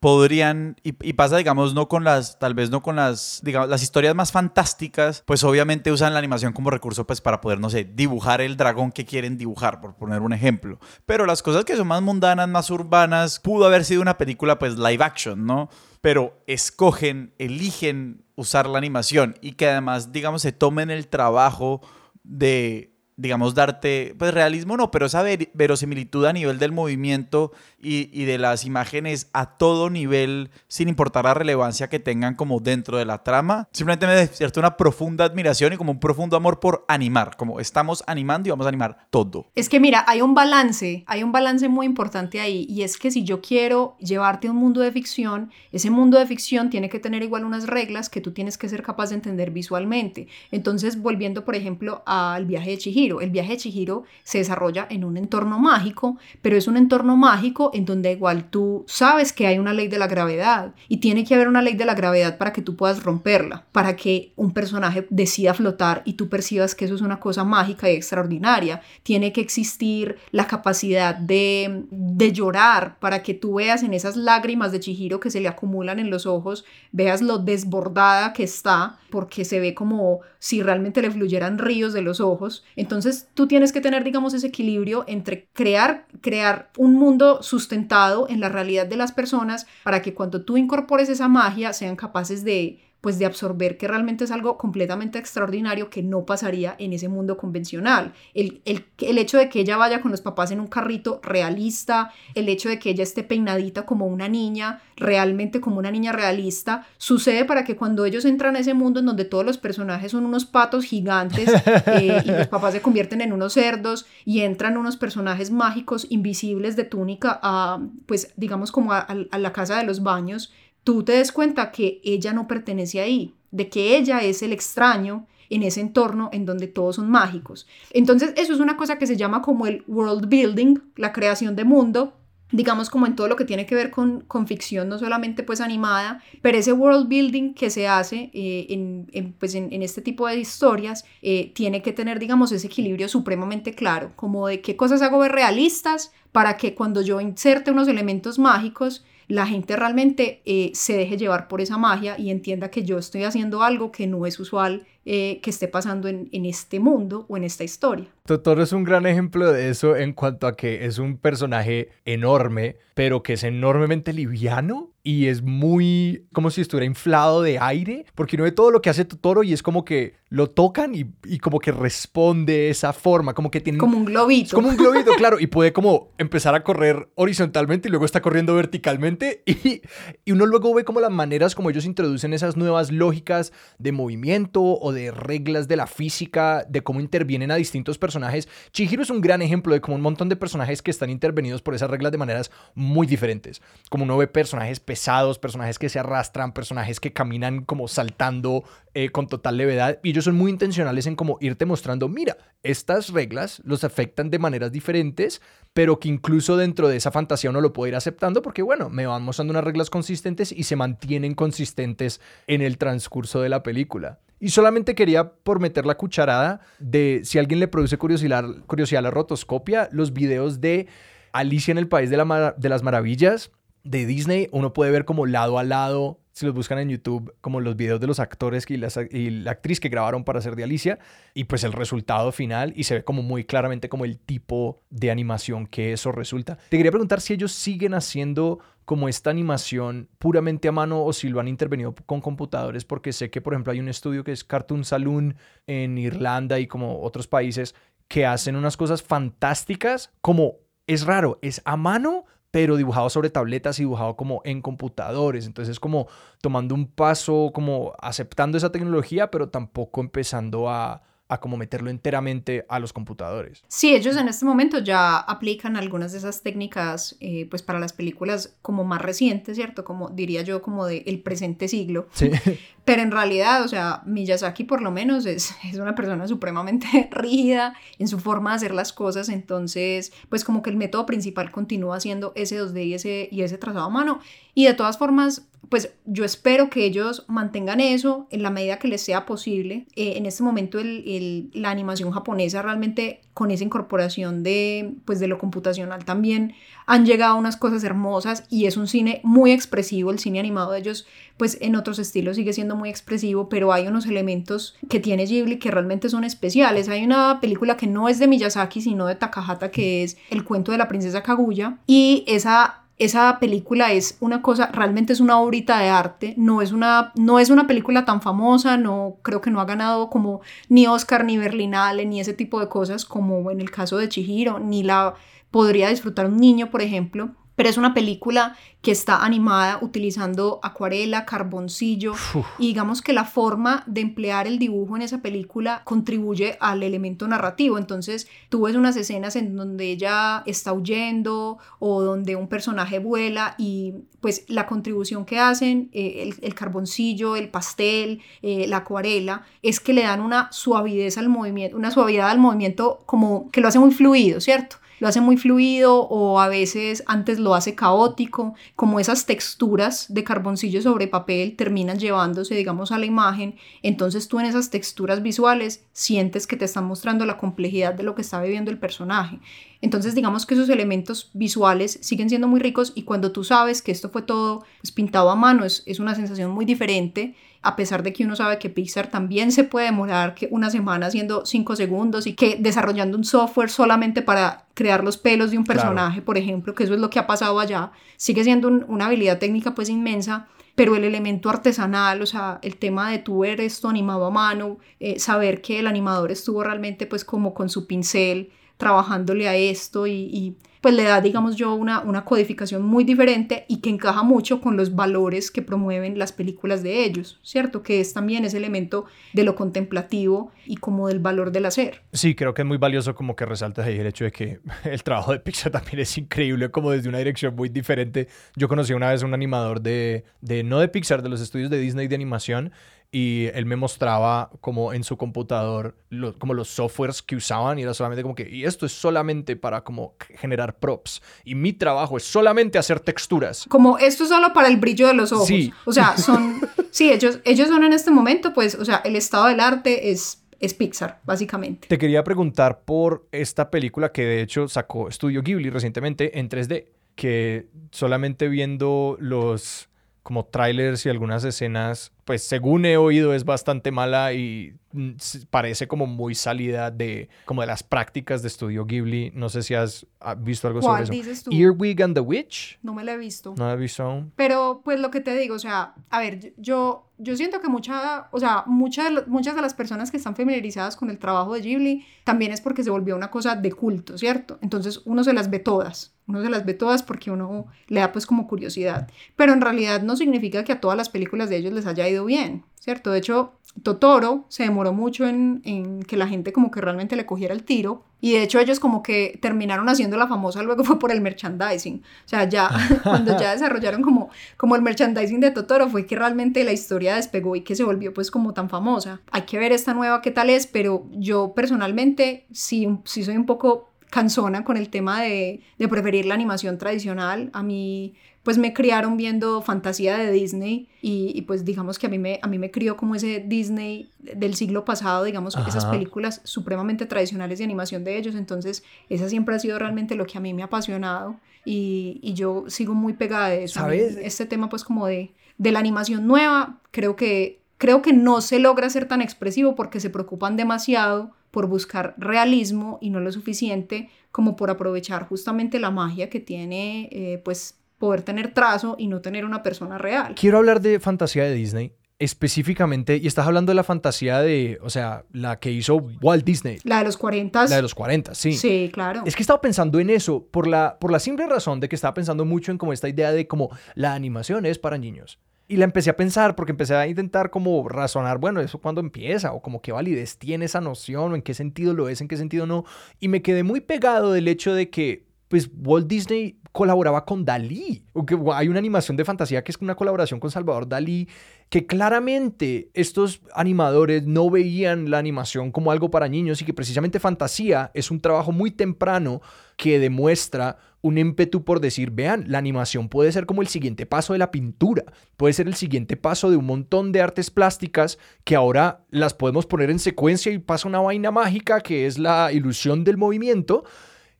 podrían, y, pasa, digamos, no con las, tal vez no con las, digamos, las historias más fantásticas, pues obviamente usan la animación como recurso, pues para poder, no sé, dibujar el dragón que quieren dibujar, por poner un ejemplo. Pero las cosas que son más mundanas, más urbanas, pudo haber sido una película, pues, live action, ¿no? Pero escogen, eligen usar la animación y que además, digamos, se tomen el trabajo de digamos, darte, pues realismo no, pero esa verosimilitud a nivel del movimiento y, y, de las imágenes a todo nivel, sin importar la relevancia que tengan como dentro de la trama, simplemente me despierta una profunda admiración y como un profundo amor por animar, como estamos animando y vamos a animar todo. Es que mira, hay un balance, hay un balance muy importante ahí, y es que si yo quiero llevarte a un mundo de ficción, ese mundo de ficción tiene que tener igual unas reglas que tú tienes que ser capaz de entender visualmente. Entonces, volviendo, por ejemplo, al viaje de Chihiro, el viaje de Chihiro se desarrolla en un entorno mágico, pero es un entorno mágico en donde igual tú sabes que hay una ley de la gravedad y tiene que haber una ley de la gravedad para que tú puedas romperla, para que un personaje decida flotar y tú percibas que eso es una cosa mágica y extraordinaria. Tiene que existir la capacidad de, de llorar para que tú veas en esas lágrimas de Chihiro que se le acumulan en los ojos, veas lo desbordada que está, porque se ve como si realmente le fluyeran ríos de los ojos. Entonces tú tienes que tener, digamos, ese equilibrio entre crear, crear un mundo sustentado en la realidad de las personas para que cuando tú incorpores esa magia sean capaces de pues de absorber que realmente es algo completamente extraordinario que no pasaría en ese mundo convencional. El, el, el, hecho de que ella vaya con los papás en un carrito realista, el hecho de que ella esté peinadita como una niña, realmente como una niña realista, sucede para que cuando ellos entran a ese mundo en donde todos los personajes son unos patos gigantes eh, y los papás se convierten en unos cerdos y entran unos personajes mágicos invisibles de túnica a, pues digamos como a, a la casa de los baños, tú te des cuenta que ella no pertenece ahí, de que ella es el extraño en ese entorno en donde todos son mágicos. Entonces, eso es una cosa que se llama como el world building, la creación de mundo, digamos como en todo lo que tiene que ver con, ficción, no solamente pues animada, pero ese world building que se hace eh, en, pues en, este tipo de historias eh, tiene que tener, digamos, ese equilibrio supremamente claro, como de qué cosas hago ver realistas para que cuando yo inserte unos elementos mágicos, la gente realmente eh, se deje llevar por esa magia y entienda que yo estoy haciendo algo que no es usual eh, que esté pasando en, en, este mundo o en esta historia. Totoro es un gran ejemplo de eso en cuanto a que es un personaje enorme, pero que es enormemente liviano y es muy como si estuviera inflado de aire, porque no ve todo lo que hace Totoro y es como que lo tocan y, y como que responde de esa forma, como que tiene... Como un globito. como un globito, claro, y puede como empezar a correr horizontalmente y luego está corriendo verticalmente y, y uno luego ve como las maneras como ellos introducen esas nuevas lógicas de movimiento o de reglas de la física, de cómo intervienen a distintos personajes. Chihiro es un gran ejemplo de como un montón de personajes que están intervenidos por esas reglas de maneras muy diferentes. Como uno ve personajes pesados, personajes que se arrastran, personajes que caminan como saltando eh, con total levedad. Y ellos son muy intencionales en como irte mostrando, mira, estas reglas los afectan de maneras diferentes, pero que incluso dentro de esa fantasía uno lo puede ir aceptando porque, bueno, me van mostrando unas reglas consistentes y se mantienen consistentes en el transcurso de la película. Y solamente quería por meter la cucharada de si a alguien le produce curiosidad, curiosidad la rotoscopia, los videos de Alicia en el País de, la de las Maravillas de Disney, uno puede ver como lado a lado si los buscan en YouTube, como los videos de los actores y, y, la actriz que grabaron para ser de Alicia, y pues el resultado final, y se ve como muy claramente como el tipo de animación que eso resulta. Te quería preguntar si ellos siguen haciendo como esta animación puramente a mano o si lo han intervenido con computadores, porque sé que, por ejemplo, hay un estudio que es Cartoon Saloon en Irlanda y como otros países que hacen unas cosas fantásticas, como es raro, es a mano, pero dibujado sobre tabletas y dibujado como en computadores. Entonces es como tomando un paso, como aceptando esa tecnología, pero tampoco empezando a, a como meterlo enteramente a los computadores. Sí, ellos en este momento ya aplican algunas de esas técnicas eh, pues para las películas como más recientes, ¿cierto? Como diría yo, como del el presente siglo. Sí. Pero en realidad, o sea, Miyazaki por lo menos es, es una persona supremamente rígida en su forma de hacer las cosas, entonces pues como que el método principal continúa siendo ese 2D y ese, y ese trazado a mano. Y de todas formas, pues yo espero que ellos mantengan eso en la medida que les sea posible. Eh, en este momento el, la animación japonesa realmente con esa incorporación de, pues de lo computacional también han llegado unas cosas hermosas y es un cine muy expresivo, el cine animado de ellos pues en otros estilos sigue siendo muy expresivo, pero hay unos elementos que tiene Ghibli que realmente son especiales. Hay una película que no es de Miyazaki, sino de Takahata, que es El cuento de la princesa Kaguya, y esa esa película es una cosa, realmente es una obrita de arte, no es una, no es una película tan famosa, no creo que no ha ganado como ni Oscar ni Berlinale ni ese tipo de cosas como en el caso de Chihiro, ni la podría disfrutar un niño, por ejemplo, pero es una película que está animada utilizando acuarela, carboncillo y digamos que la forma de emplear el dibujo en esa película contribuye al elemento narrativo. Entonces tú ves unas escenas en donde ella está huyendo o donde un personaje vuela y pues la contribución que hacen, eh, el, carboncillo, el pastel, eh, la acuarela, es que le dan una suavidez al movimiento, una suavidad al movimiento como que lo hace muy fluido, ¿cierto? Lo hace muy fluido o a veces antes lo hace caótico, como esas texturas de carboncillo sobre papel terminan llevándose, digamos, a la imagen, entonces tú en esas texturas visuales sientes que te están mostrando la complejidad de lo que está viviendo el personaje. Entonces digamos que esos elementos visuales siguen siendo muy ricos y cuando tú sabes que esto fue todo pues, pintado a mano es, es una sensación muy diferente a pesar de que uno sabe que Pixar también se puede demorar que una semana haciendo cinco segundos y que desarrollando un software solamente para crear los pelos de un personaje, por ejemplo, que eso es lo que ha pasado allá, sigue siendo una habilidad técnica pues inmensa, pero el elemento artesanal, o sea, el tema de tú ver esto animado a mano, eh, saber que el animador estuvo realmente pues como con su pincel trabajándole a esto y pues le da, digamos yo, una, una codificación muy diferente y que encaja mucho con los valores que promueven las películas de ellos, ¿cierto? Que es también ese elemento de lo contemplativo y como del valor del hacer. Sí, creo que es muy valioso como que resaltas ahí el hecho de que el trabajo de Pixar también es increíble, como desde una dirección muy diferente. Yo conocí una vez a un animador de, de no de Pixar, de los estudios de Disney de animación, y él me mostraba como en su computador como los softwares que usaban y era solamente como que, y esto es solamente para como generar props y mi trabajo es solamente hacer texturas. Como esto es solo para el brillo de los ojos. Sí. O sea, son, sí, ellos, ellos son en este momento, pues, o sea, el estado del arte es es Pixar, básicamente. Te quería preguntar por esta película que de hecho sacó Studio Ghibli recientemente en 3D, que solamente viendo los como trailers y algunas escenas, pues según he oído es bastante mala y mm, parece como muy salida de como de las prácticas de estudio Ghibli. No sé si has ah, visto algo sobre eso. Dices tú? Earwig and the Witch. No me la he visto. No la he visto. Pero pues lo que te digo, o sea, a ver, yo yo siento que mucha, o sea, muchas muchas de las personas que están familiarizadas con el trabajo de Ghibli también es porque se volvió una cosa de culto, ¿cierto? Entonces uno se las ve todas. Uno se las ve todas porque uno le da pues como curiosidad. Pero en realidad no significa que a todas las películas de ellos les haya ido bien, ¿cierto? De hecho, Totoro se demoró mucho en, en, que la gente como que realmente le cogiera el tiro y de hecho ellos como que terminaron haciendo la famosa luego fue por el merchandising. O sea, ya cuando ya desarrollaron como, como el merchandising de Totoro fue que realmente la historia despegó y que se volvió pues como tan famosa. Hay que ver esta nueva qué tal es, pero yo personalmente sí, sí soy un poco cansona con el tema de, de preferir la animación tradicional. A mí pues me criaron viendo fantasía de Disney y, pues digamos que a mí, me, a mí me crió como ese Disney del siglo pasado, digamos, esas películas supremamente tradicionales de animación de ellos, entonces esa siempre ha sido realmente lo que a mí me ha apasionado y, y yo sigo muy pegada de eso. ¿Sabes? Este tema pues como de, de la animación nueva, creo que, creo que no se logra ser tan expresivo porque se preocupan demasiado por buscar realismo y no lo suficiente como por aprovechar justamente la magia que tiene eh, pues poder tener trazo y no tener una persona real. Quiero hablar de fantasía de Disney específicamente, y estás hablando de la fantasía de, o sea, la que hizo Walt Disney. La de los 40. La de los 40, sí. Sí, claro. Es que estaba pensando en eso por la, por la simple razón de que estaba pensando mucho en como esta idea de como la animación es para niños. Y la empecé a pensar porque empecé a intentar como razonar, bueno, eso cuándo empieza o como qué validez tiene esa noción o en qué sentido lo es, en qué sentido no. Y me quedé muy pegado del hecho de que pues Walt Disney colaboraba con Dalí. Hay una animación de fantasía que es una colaboración con Salvador Dalí, que claramente estos animadores no veían la animación como algo para niños y que precisamente fantasía es un trabajo muy temprano que demuestra un ímpetu por decir, vean, la animación puede ser como el siguiente paso de la pintura, puede ser el siguiente paso de un montón de artes plásticas que ahora las podemos poner en secuencia y pasa una vaina mágica que es la ilusión del movimiento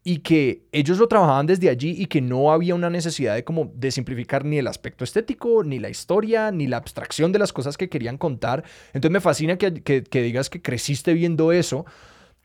y que ellos lo trabajaban desde allí y que no había una necesidad de como de simplificar ni el aspecto estético, ni la historia, ni la abstracción de las cosas que querían contar. Entonces me fascina que, que digas que creciste viendo eso,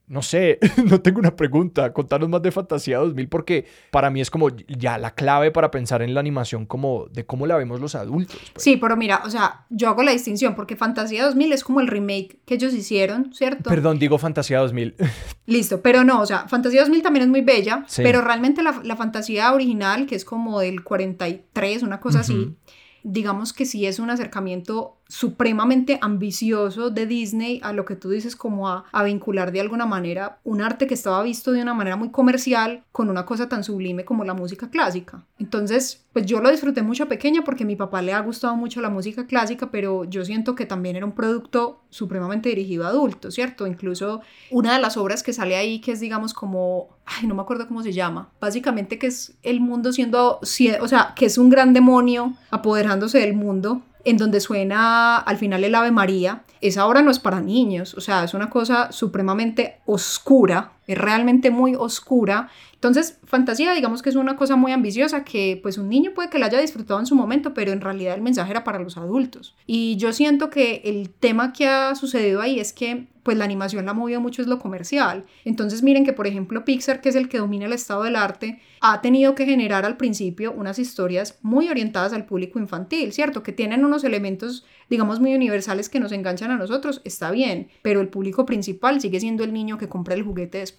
no sé, no tengo una pregunta, contanos más de Fantasía 2000 porque para mí es como ya la clave para pensar en la animación como de cómo la vemos los adultos. Pues. Sí, pero mira, o sea, yo hago la distinción porque Fantasía 2000 es como el remake que ellos hicieron, ¿cierto? Perdón, digo Fantasía 2000. Listo, pero no, o sea, Fantasía 2000 también es muy bella, pero realmente la, la, fantasía original, que es como del 43, una cosa así, digamos que sí es un acercamiento supremamente ambicioso de Disney a lo que tú dices como a, vincular de alguna manera un arte que estaba visto de una manera muy comercial con una cosa tan sublime como la música clásica. Entonces, pues yo lo disfruté mucho pequeña porque a mi papá le ha gustado mucho la música clásica, pero yo siento que también era un producto supremamente dirigido a adultos, ¿cierto? Incluso una de las obras que sale ahí que es digamos como, ay, no me acuerdo cómo se llama, básicamente que es el mundo siendo, o sea, que es un gran demonio apoderándose del mundo en donde suena al final el Ave María, esa obra no es para niños, o sea, es una cosa supremamente oscura, es realmente muy oscura. Entonces, fantasía, digamos que es una cosa muy ambiciosa que pues un niño puede que la haya disfrutado en su momento, pero en realidad el mensaje era para los adultos. Y yo siento que el tema que ha sucedido ahí es que pues la animación la ha movido mucho es lo comercial. Entonces miren que por ejemplo Pixar, que es el que domina el estado del arte, ha tenido que generar al principio unas historias muy orientadas al público infantil, ¿cierto? Que tienen unos elementos, digamos, muy universales que nos enganchan a nosotros, está bien, pero el público principal sigue siendo el niño que compra el juguete después.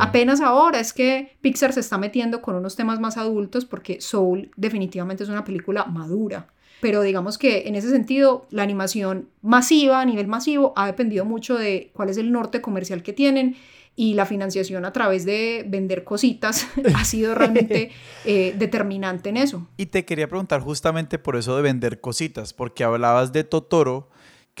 Apenas ahora es que Pixar se está metiendo con unos temas más adultos porque Soul definitivamente es una película madura. Pero digamos que en ese sentido la animación masiva, a nivel masivo, ha dependido mucho de cuál es el norte comercial que tienen y la financiación a través de vender cositas ha sido realmente eh, determinante en eso. Y te quería preguntar justamente por eso de vender cositas, porque hablabas de Totoro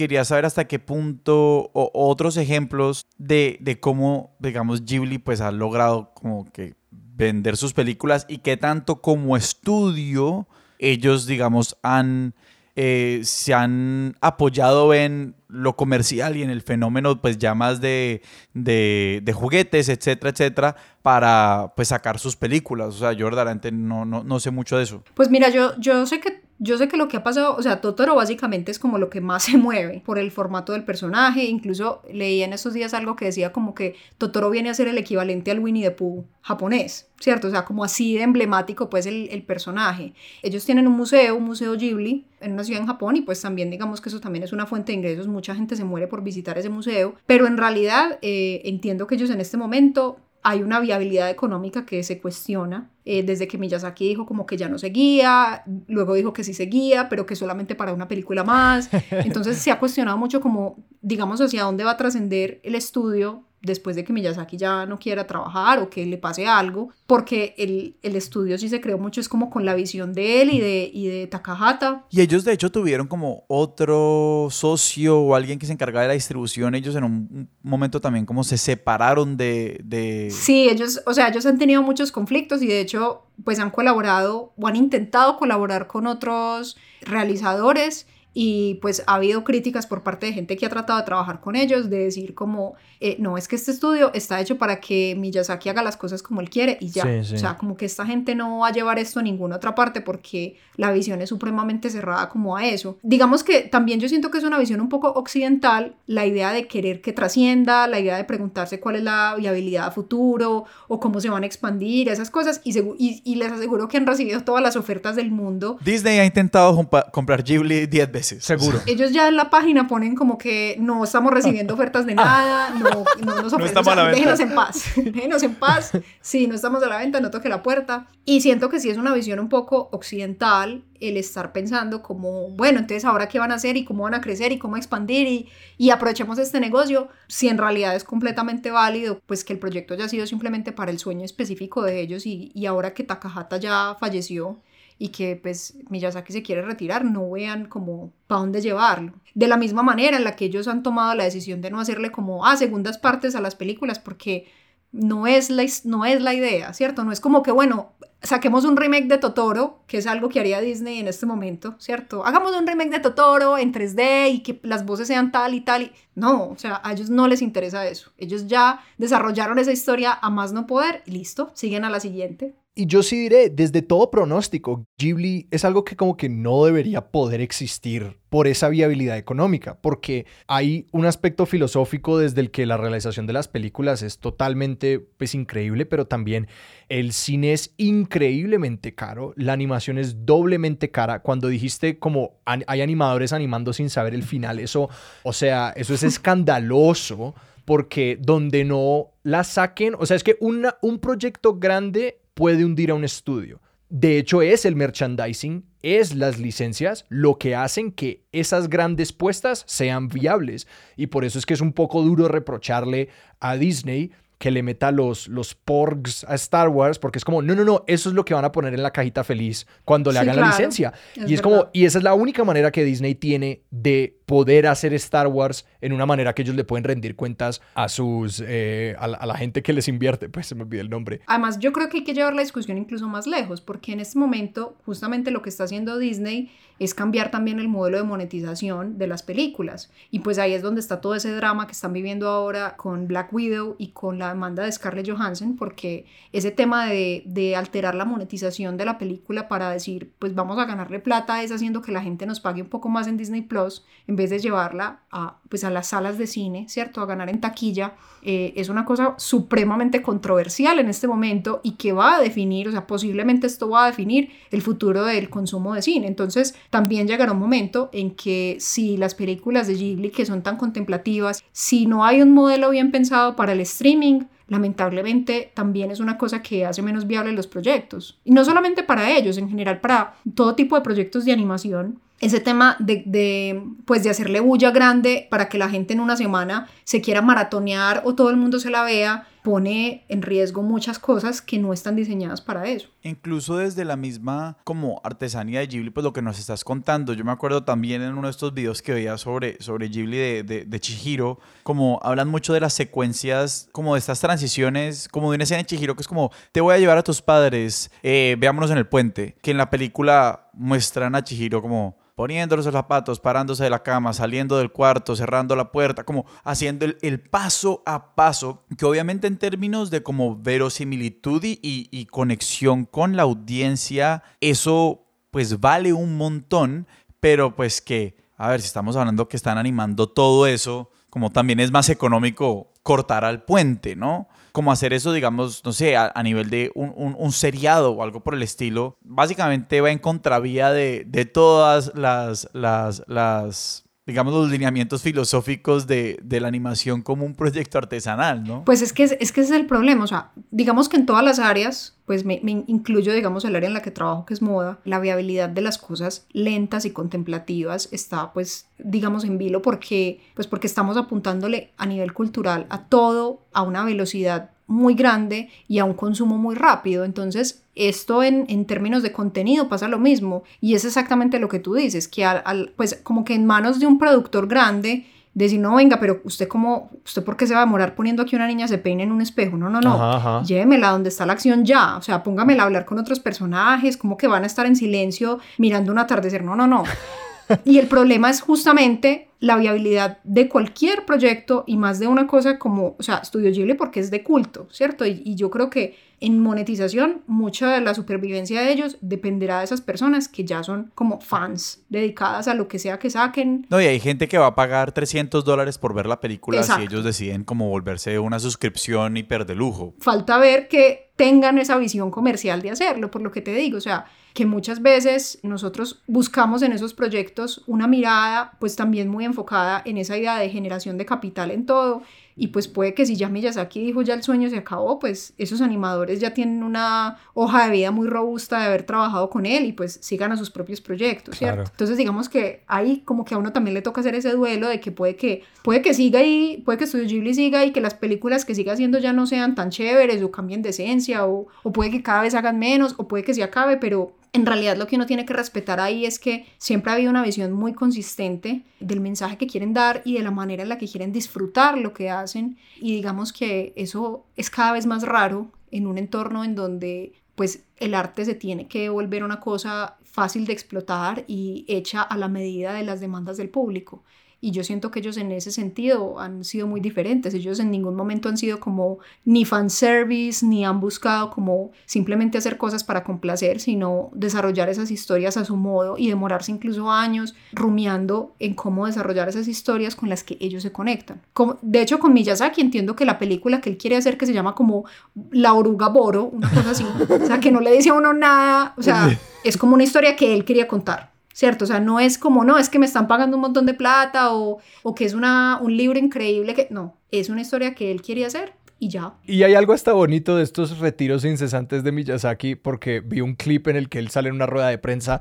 quería saber hasta qué punto o, otros ejemplos de, de, cómo, digamos, Ghibli pues ha logrado como que vender sus películas y qué tanto como estudio ellos, digamos, han eh, se han apoyado en lo comercial y en el fenómeno pues ya más de, de, juguetes, etcétera, etcétera, para pues sacar sus películas. O sea, yo verdaderamente no, no, no sé mucho de eso. Pues mira, yo, yo sé que yo sé que lo que ha pasado, o sea, Totoro básicamente es como lo que más se mueve por el formato del personaje. Incluso leí en estos días algo que decía como que Totoro viene a ser el equivalente al Winnie the Pooh japonés, ¿cierto? O sea, como así de emblemático pues el, personaje. Ellos tienen un museo, un museo Ghibli en una ciudad en Japón y pues también digamos que eso también es una fuente de ingresos. Mucha gente se muere por visitar ese museo. Pero en realidad eh, entiendo que ellos en este momento hay una viabilidad económica que se cuestiona eh, desde que Miyazaki dijo como que ya no seguía, luego dijo que sí seguía, pero que solamente para una película más. Entonces se ha cuestionado mucho como, digamos, hacia dónde va a trascender el estudio después de que Miyazaki ya no quiera trabajar o que le pase algo, porque el, el, estudio sí se creó mucho, es como con la visión de él y de, y de Takahata. Y ellos de hecho tuvieron como otro socio o alguien que se encargaba de la distribución, ellos en un momento también como se separaron de, de... Sí, ellos, o sea, ellos han tenido muchos conflictos y de hecho pues han colaborado o han intentado colaborar con otros realizadores y pues ha habido críticas por parte de gente que ha tratado de trabajar con ellos, de decir como, eh, no, es que este estudio está hecho para que Miyazaki haga las cosas como él quiere y ya. O sea, como que esta gente no va a llevar esto a ninguna otra parte porque la visión es supremamente cerrada como a eso. Digamos que también yo siento que es una visión un poco occidental, la idea de querer que trascienda, la idea de preguntarse cuál es la viabilidad a futuro o cómo se van a expandir, esas cosas, y, y, y les aseguro que han recibido todas las ofertas del mundo. Disney ha intentado comprar Ghibli 10 veces Seguro. Ellos ya en la página ponen como que no estamos recibiendo ofertas de nada, no, no nos ofrecen, no déjenos en paz, déjenos en paz, sí, no estamos a la venta, no toque la puerta. Y siento que sí es una visión un poco occidental el estar pensando como, bueno, entonces ahora qué van a hacer y cómo van a crecer y cómo expandir y, y aprovechemos este negocio, si en realidad es completamente válido, pues que el proyecto haya sido simplemente para el sueño específico de ellos y, y ahora que Takahata ya falleció y que pues Miyazaki se quiere retirar, no vean como para dónde llevarlo. De la misma manera en la que ellos han tomado la decisión de no hacerle como, ah, segundas partes a las películas, porque no es la, no es la idea, ¿cierto? No es como que, bueno, saquemos un remake de Totoro, que es algo que haría Disney en este momento, ¿cierto? Hagamos un remake de Totoro en 3D y que las voces sean tal y tal. Y... No, o sea, a ellos no les interesa eso. Ellos ya desarrollaron esa historia a más no poder y listo, siguen a la siguiente. Y yo sí diré, desde todo pronóstico, Ghibli es algo que como que no debería poder existir por esa viabilidad económica, porque hay un aspecto filosófico desde el que la realización de las películas es totalmente pues increíble, pero también el cine es increíblemente caro, la animación es doblemente cara. Cuando dijiste como hay animadores animando sin saber el final, eso, o sea, eso es escandaloso porque donde no la saquen, o sea, es que una, un proyecto grande puede hundir a un estudio. De hecho, es el merchandising, es las licencias lo que hacen que esas grandes puestas sean viables. Y por eso es que es un poco duro reprocharle a Disney que le meta los, los porgs a Star Wars, porque es como, no, no, no, eso es lo que van a poner en la cajita feliz cuando le hagan la licencia. y es como, y esa es la única manera que Disney tiene de poder hacer Star Wars en una manera que ellos le pueden rendir cuentas a sus eh, a, la, gente que les invierte, pues se me olvidó el nombre. Además, yo creo que hay que llevar la discusión incluso más lejos, porque en este momento justamente lo que está haciendo Disney es cambiar también el modelo de monetización de las películas. Y pues ahí es donde está todo ese drama que están viviendo ahora con Black Widow y con la demanda de Scarlett Johansson, porque ese tema de, de alterar la monetización de la película para decir, pues vamos a ganarle plata es haciendo que la gente nos pague un poco más en Disney Plus, en de llevarla a, pues a las salas de cine, ¿cierto? A ganar en taquilla, eh, es una cosa supremamente controversial en este momento y que va a definir, o sea, posiblemente esto va a definir el futuro del consumo de cine. Entonces, también llegará un momento en que si las películas de Ghibli, que son tan contemplativas, si no hay un modelo bien pensado para el streaming, lamentablemente también es una cosa que hace menos viable los proyectos. Y no solamente para ellos, en general para todo tipo de proyectos de animación ese tema de, de, pues de hacerle bulla grande para que la gente en una semana se quiera maratonear o todo el mundo se la vea, pone en riesgo muchas cosas que no están diseñadas para eso. Incluso desde la misma como artesanía de Ghibli, pues lo que nos estás contando, yo me acuerdo también en uno de estos videos que veía sobre, sobre Ghibli de, de, Chihiro, como hablan mucho de las secuencias, como de estas transiciones, como de una escena de Chihiro que es como, te voy a llevar a tus padres, eh, veámonos en el puente, que en la película muestran a Chihiro como poniendo los zapatos, parándose de la cama, saliendo del cuarto, cerrando la puerta, como haciendo el, paso a paso, que obviamente en términos de como verosimilitud y, y conexión con la audiencia, eso pues vale un montón, pero pues que, a ver, si estamos hablando que están animando todo eso, como también es más económico cortar al puente, ¿no? Como hacer eso, digamos, no sé, a, nivel de un, un, seriado o algo por el estilo, básicamente va en contravía de, de todas las, las, las digamos, los lineamientos filosóficos de, de, la animación como un proyecto artesanal, ¿no? Pues es que, es, que ese es el problema, o sea, digamos que en todas las áreas, pues me, me, incluyo, digamos, el área en la que trabajo, que es moda, la viabilidad de las cosas lentas y contemplativas está, pues, digamos, en vilo porque, pues, porque estamos apuntándole a nivel cultural a todo a una velocidad muy grande y a un consumo muy rápido. Entonces, esto en, en, términos de contenido pasa lo mismo y es exactamente lo que tú dices, que al, pues como que en manos de un productor grande, decir, no, venga, pero usted cómo, usted por qué se va a demorar poniendo aquí una niña se peine en un espejo, no, no, no, llévemela donde está la acción ya, o sea, póngamela a hablar con otros personajes, como que van a estar en silencio mirando un atardecer, no, no, no. y el problema es justamente la viabilidad de cualquier proyecto y más de una cosa como, o sea, Studio Ghibli porque es de culto, ¿cierto? Y, yo creo que en monetización mucha de la supervivencia de ellos dependerá de esas personas que ya son como fans dedicadas a lo que sea que saquen. No, y hay gente que va a pagar 300 dólares por ver la película si ellos deciden como volverse una suscripción hiper de lujo. Falta ver que tengan esa visión comercial de hacerlo, por lo que te digo, o sea, que muchas veces nosotros buscamos en esos proyectos una mirada pues también muy enfocada en esa idea de generación de capital en todo y pues puede que si ya Miyazaki dijo ya el sueño se acabó, pues esos animadores ya tienen una hoja de vida muy robusta de haber trabajado con él y pues sigan a sus propios proyectos, ¿cierto? Entonces digamos que ahí como que a uno también le toca hacer ese duelo de que puede que puede que siga y puede que Studio Ghibli siga y que las películas que siga haciendo ya no sean tan chéveres o cambien de esencia o, o puede que cada vez hagan menos o puede que se acabe, pero en realidad lo que uno tiene que respetar ahí es que siempre ha habido una visión muy consistente del mensaje que quieren dar y de la manera en la que quieren disfrutar lo que hacen y digamos que eso es cada vez más raro en un entorno en donde pues el arte se tiene que volver una cosa fácil de explotar y hecha a la medida de las demandas del público. Y yo siento que ellos en ese sentido han sido muy diferentes. Ellos en ningún momento han sido como ni fanservice, ni han buscado como simplemente hacer cosas para complacer, sino desarrollar esas historias a su modo y demorarse incluso años rumiando en cómo desarrollar esas historias con las que ellos se conectan. Como, de hecho, con Miyazaki entiendo que la película que él quiere hacer, que se llama como La oruga Boro, una cosa así, o sea, que no le dice a uno nada, o sea, es como una historia que él quería contar. ¿Cierto? O sea, no es como, no, es que me están pagando un montón de plata o, o que es una, un libro increíble que, no, es una historia que él quería hacer y ya. Y hay algo hasta bonito de estos retiros incesantes de Miyazaki porque vi un clip en el que él sale en una rueda de prensa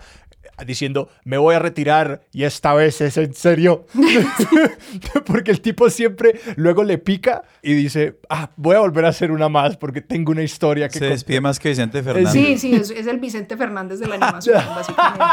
diciendo, me voy a retirar y esta vez es en serio. porque el tipo siempre luego le pica y dice, ah, voy a volver a hacer una más porque tengo una historia que... Se despide más que Vicente Fernández. Sí, sí, es, el Vicente Fernández de la animación, básicamente.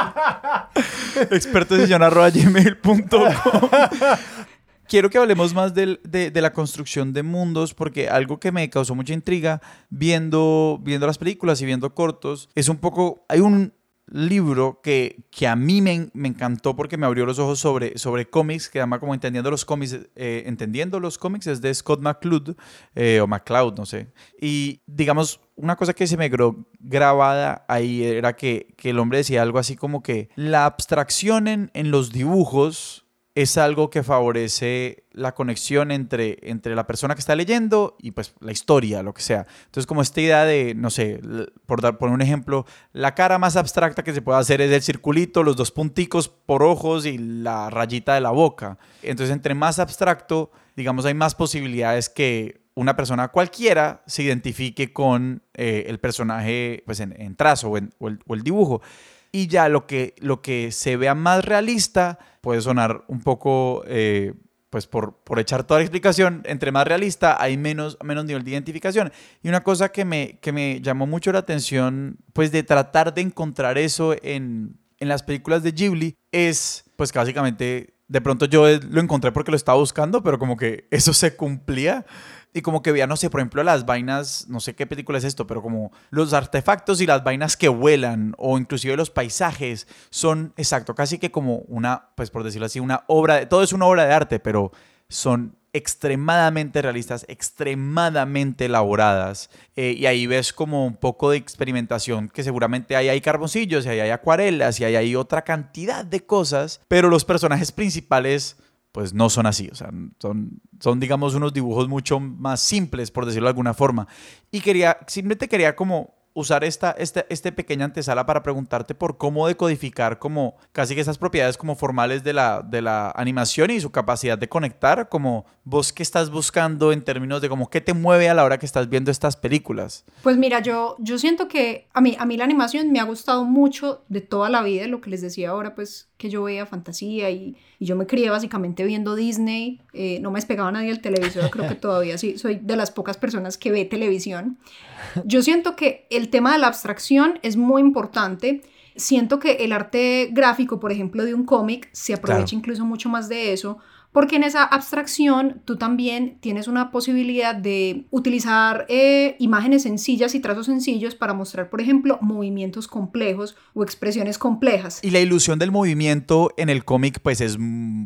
Experto gmail.com Quiero que hablemos más de, de, la construcción de mundos, porque algo que me causó mucha intriga viendo, viendo las películas y viendo cortos es un poco. Hay un, libro que, que a mí me, me, encantó porque me abrió los ojos sobre, sobre cómics, que llama como Entendiendo los cómics, eh, Entendiendo los cómics, es de Scott McCloud, eh, o McCloud, no sé. Y digamos, una cosa que se me grabada ahí era que, que, el hombre decía algo así como que la abstracción en, en los dibujos es algo que favorece la conexión entre, entre la persona que está leyendo y pues la historia, lo que sea. Entonces como esta idea de, no sé, por dar por un ejemplo, la cara más abstracta que se puede hacer es el circulito, los dos punticos por ojos y la rayita de la boca. Entonces entre más abstracto, digamos, hay más posibilidades que una persona cualquiera se identifique con eh, el personaje pues en, trazo o, o el dibujo y ya lo que, lo que se vea más realista puede sonar un poco, eh, pues por, por echar toda la explicación, entre más realista hay menos, menos nivel de identificación. Y una cosa que me, que me llamó mucho la atención, pues de tratar de encontrar eso en, en las películas de Ghibli, es pues que básicamente de pronto yo lo encontré porque lo estaba buscando, pero como que eso se cumplía. Y como que veía, no sé, por ejemplo, las vainas, no sé qué película es esto, pero como los artefactos y las vainas que vuelan, o inclusive los paisajes, son, exacto, casi que como una, pues por decirlo así, una obra, todo es una obra de arte, pero son extremadamente realistas, extremadamente elaboradas. Eh, y ahí ves como un poco de experimentación, que seguramente ahí hay carboncillos, y ahí hay acuarelas, y ahí hay otra cantidad de cosas, pero los personajes principales pues no son así, o sea, son, son digamos unos dibujos mucho más simples, por decirlo de alguna forma. Y quería, simplemente quería como usar esta, este, este pequeña antesala para preguntarte por cómo decodificar como casi que esas propiedades como formales de la, de la animación y su capacidad de conectar, como vos qué estás buscando en términos de como qué te mueve a la hora que estás viendo estas películas. Pues mira, yo, yo siento que a mí, a mí la animación me ha gustado mucho de toda la vida, lo que les decía ahora, pues que yo veía fantasía y, y yo me crié básicamente viendo Disney, eh, no me despegaba nadie del televisor, creo que todavía sí, soy de las pocas personas que ve televisión. Yo siento que el tema de la abstracción es muy importante. Siento que el arte gráfico, por ejemplo, de un cómic, se aprovecha incluso mucho más de eso, porque en esa abstracción tú también tienes una posibilidad de utilizar eh, imágenes sencillas y trazos sencillos para mostrar, por ejemplo, movimientos complejos o expresiones complejas. Y la ilusión del movimiento en el cómic pues es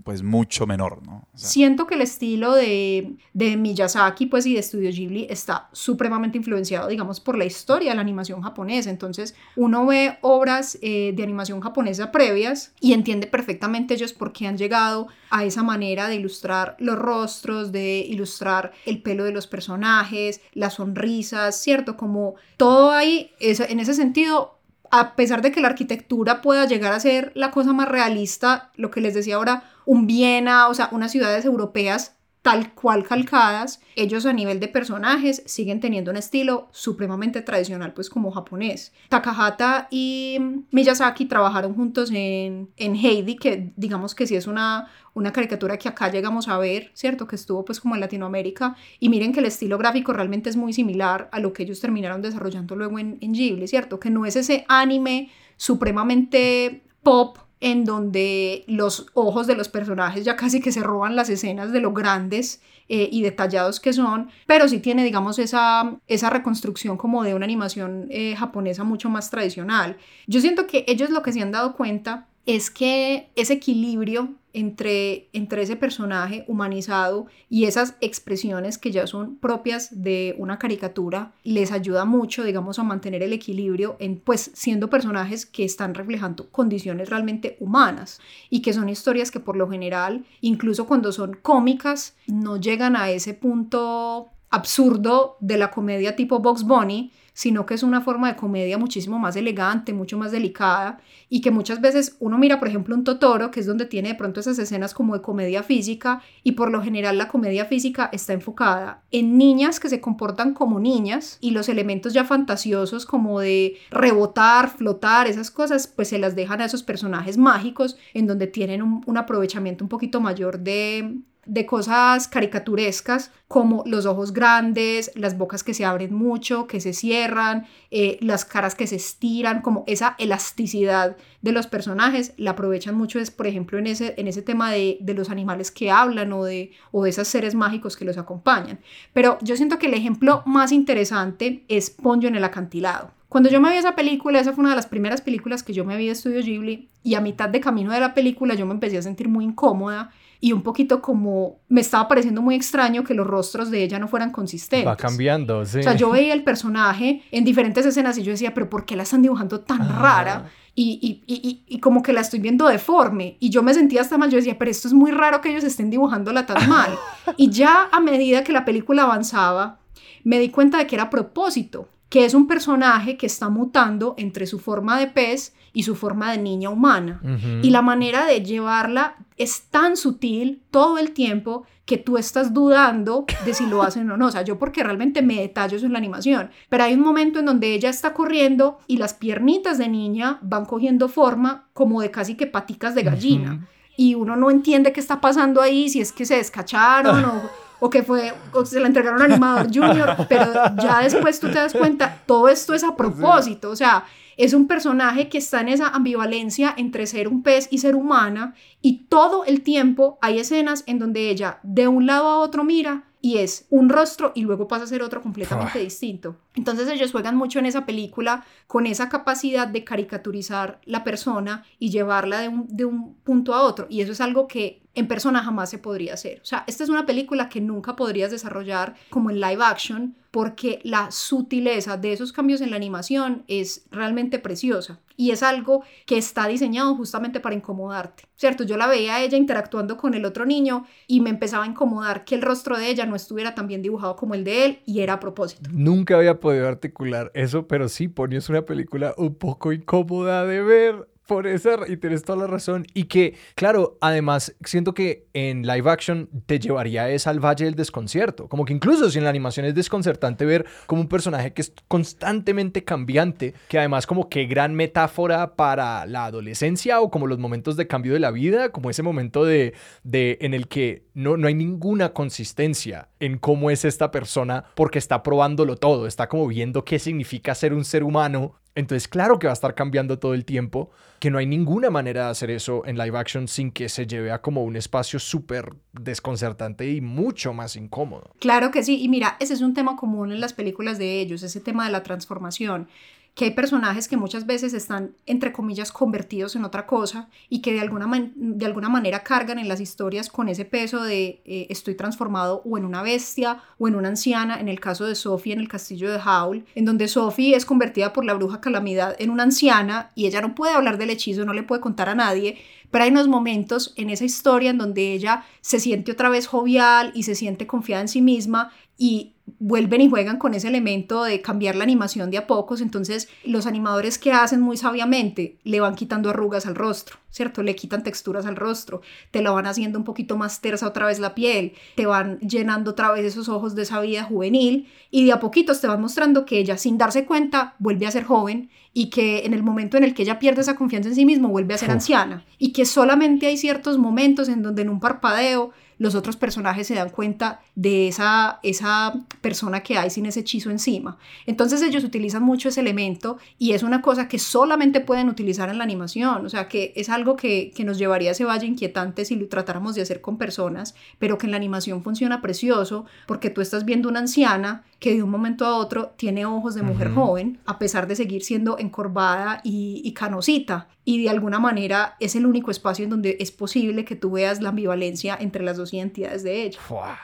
pues mucho menor, ¿no? Siento que el estilo de, de Miyazaki pues y de Studio Ghibli está supremamente influenciado, digamos, por la historia de la animación japonesa. Entonces uno ve obras eh, de animación japonesa previas y entiende perfectamente ellos por qué han llegado a esa manera de ilustrar los rostros, de ilustrar el pelo de los personajes, las sonrisas, ¿cierto? Como todo ahí, en ese sentido, a pesar de que la arquitectura pueda llegar a ser la cosa más realista, lo que les decía ahora, un Viena, o sea, unas ciudades europeas tal cual calcadas, ellos a nivel de personajes siguen teniendo un estilo supremamente tradicional, pues como japonés. Takahata y Miyazaki trabajaron juntos en, en Heidi, que digamos que sí es una, una caricatura que acá llegamos a ver, ¿cierto? Que estuvo pues como en Latinoamérica. Y miren que el estilo gráfico realmente es muy similar a lo que ellos terminaron desarrollando luego en, en Ghibli, ¿cierto? Que no es ese anime supremamente pop en donde los ojos de los personajes ya casi que se roban las escenas de lo grandes eh, y detallados que son, pero sí tiene, digamos, esa, esa reconstrucción como de una animación eh, japonesa mucho más tradicional. Yo siento que ellos lo que se han dado cuenta es que ese equilibrio entre, entre ese personaje humanizado y esas expresiones que ya son propias de una caricatura les ayuda mucho, digamos, a mantener el equilibrio en, pues, siendo personajes que están reflejando condiciones realmente humanas y que son historias que por lo general, incluso cuando son cómicas, no llegan a ese punto absurdo de la comedia tipo Box Bunny, sino que es una forma de comedia muchísimo más elegante, mucho más delicada y que muchas veces uno mira, por ejemplo, un Totoro, que es donde tiene de pronto esas escenas como de comedia física y por lo general la comedia física está enfocada en niñas que se comportan como niñas y los elementos ya fantasiosos como de rebotar, flotar, esas cosas, pues se las dejan a esos personajes mágicos en donde tienen un, un aprovechamiento un poquito mayor de, de cosas caricaturescas como los ojos grandes, las bocas que se abren mucho, que se cierran, eh, las caras que se estiran, como esa elasticidad de los personajes, la aprovechan mucho es, por ejemplo, en ese, en ese tema de, de los animales que hablan o de, o de esos seres mágicos que los acompañan. Pero yo siento que el ejemplo más interesante es Ponyo en el acantilado. Cuando yo me vi esa película, esa fue una de las primeras películas que yo me vi de Estudio Ghibli y a mitad de camino de la película yo me empecé a sentir muy incómoda y un poquito como me estaba pareciendo muy extraño que los rostros de ella no fueran consistentes. Va cambiando, sí. O sea, yo veía el personaje en diferentes escenas y yo decía, pero ¿por qué la están dibujando tan ah. rara? Y, y, y, y, como que la estoy viendo deforme. Y yo me sentía hasta mal. Yo decía, pero esto es muy raro que ellos estén dibujándola tan mal. y ya a medida que la película avanzaba, me di cuenta de que era a propósito que es un personaje que está mutando entre su forma de pez y su forma de niña humana. Y la manera de llevarla es tan sutil todo el tiempo que tú estás dudando de si lo hacen o no. O sea, yo porque realmente me detallo eso en la animación, pero hay un momento en donde ella está corriendo y las piernitas de niña van cogiendo forma como de casi que paticas de gallina. y uno no entiende qué está pasando ahí, si es que se descacharon o, o que fue, o se la entregaron al animador junior, pero ya después tú te das cuenta, todo esto es a propósito, o sea, es un personaje que está en esa ambivalencia entre ser un pez y ser humana y todo el tiempo hay escenas en donde ella de un lado a otro mira y es un rostro y luego pasa a ser otro completamente distinto. Entonces ellos juegan mucho en esa película con esa capacidad de caricaturizar la persona y llevarla de un, de un punto a otro. Y eso es algo que en persona jamás se podría hacer. O sea, esta es una película que nunca podrías desarrollar como en live action porque la sutileza de esos cambios en la animación es realmente preciosa y es algo que está diseñado justamente para incomodarte, ¿cierto? Yo la veía a ella interactuando con el otro niño y me empezaba a incomodar que el rostro de ella no estuviera tan bien dibujado como el de él y era a propósito. Nunca había podido articular eso, pero sí, ponías una película un poco incómoda de ver por esa, y tienes toda la razón. Y que, claro, además, siento que en live action te llevaría esa al valle del desconcierto. Como que incluso si en la animación es desconcertante ver como un personaje que es constantemente cambiante, que además como que gran metáfora para la adolescencia o como los momentos de cambio de la vida, como ese momento de, de en el que no, no hay ninguna consistencia en cómo es esta persona porque está probándolo todo, está como viendo qué significa ser un ser humano entonces, claro que va a estar cambiando todo el tiempo, que no hay ninguna manera de hacer eso en live action sin que se lleve a como un espacio súper desconcertante y mucho más incómodo. Claro que sí, y mira, ese es un tema común en las películas de ellos, ese tema de la transformación que hay personajes que muchas veces están, entre comillas, convertidos en otra cosa y que de alguna, de alguna manera cargan en las historias con ese peso de eh, estoy transformado o en una bestia o en una anciana, en el caso de Sophie en el castillo de Howl, en donde Sophie es convertida por la bruja calamidad en una anciana y ella no puede hablar del hechizo, no le puede contar a nadie, pero hay unos momentos en esa historia en donde ella se siente otra vez jovial y se siente confiada en sí misma y vuelven y juegan con ese elemento de cambiar la animación de a pocos, entonces los animadores que hacen muy sabiamente le van quitando arrugas al rostro, ¿cierto? Le quitan texturas al rostro, te lo van haciendo un poquito más tersa otra vez la piel, te van llenando otra vez esos ojos de esa vida juvenil y de a poquitos te van mostrando que ella sin darse cuenta vuelve a ser joven y que en el momento en el que ella pierde esa confianza en sí misma vuelve a ser anciana y que solamente hay ciertos momentos en donde en un parpadeo los otros personajes se dan cuenta de esa, esa persona que hay sin ese hechizo encima. Entonces ellos utilizan mucho ese elemento y es una cosa que solamente pueden utilizar en la animación, o sea que es algo que, que nos llevaría a ese valle inquietante si lo tratáramos de hacer con personas, pero que en la animación funciona precioso porque tú estás viendo una anciana que de un momento a otro tiene ojos de mujer joven, a pesar de seguir siendo encorvada y, y, canosita. Y de alguna manera es el único espacio en donde es posible que tú veas la ambivalencia entre las dos identidades de ella.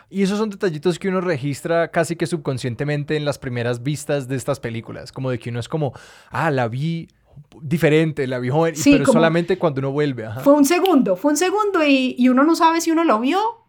Y esos son detallitos que uno registra casi que subconscientemente en las primeras vistas de estas películas, como de que uno es como, ah, la vi diferente, la vi joven, pero solamente cuando uno vuelve. Fue un segundo, fue un segundo y, y uno no sabe si uno lo vio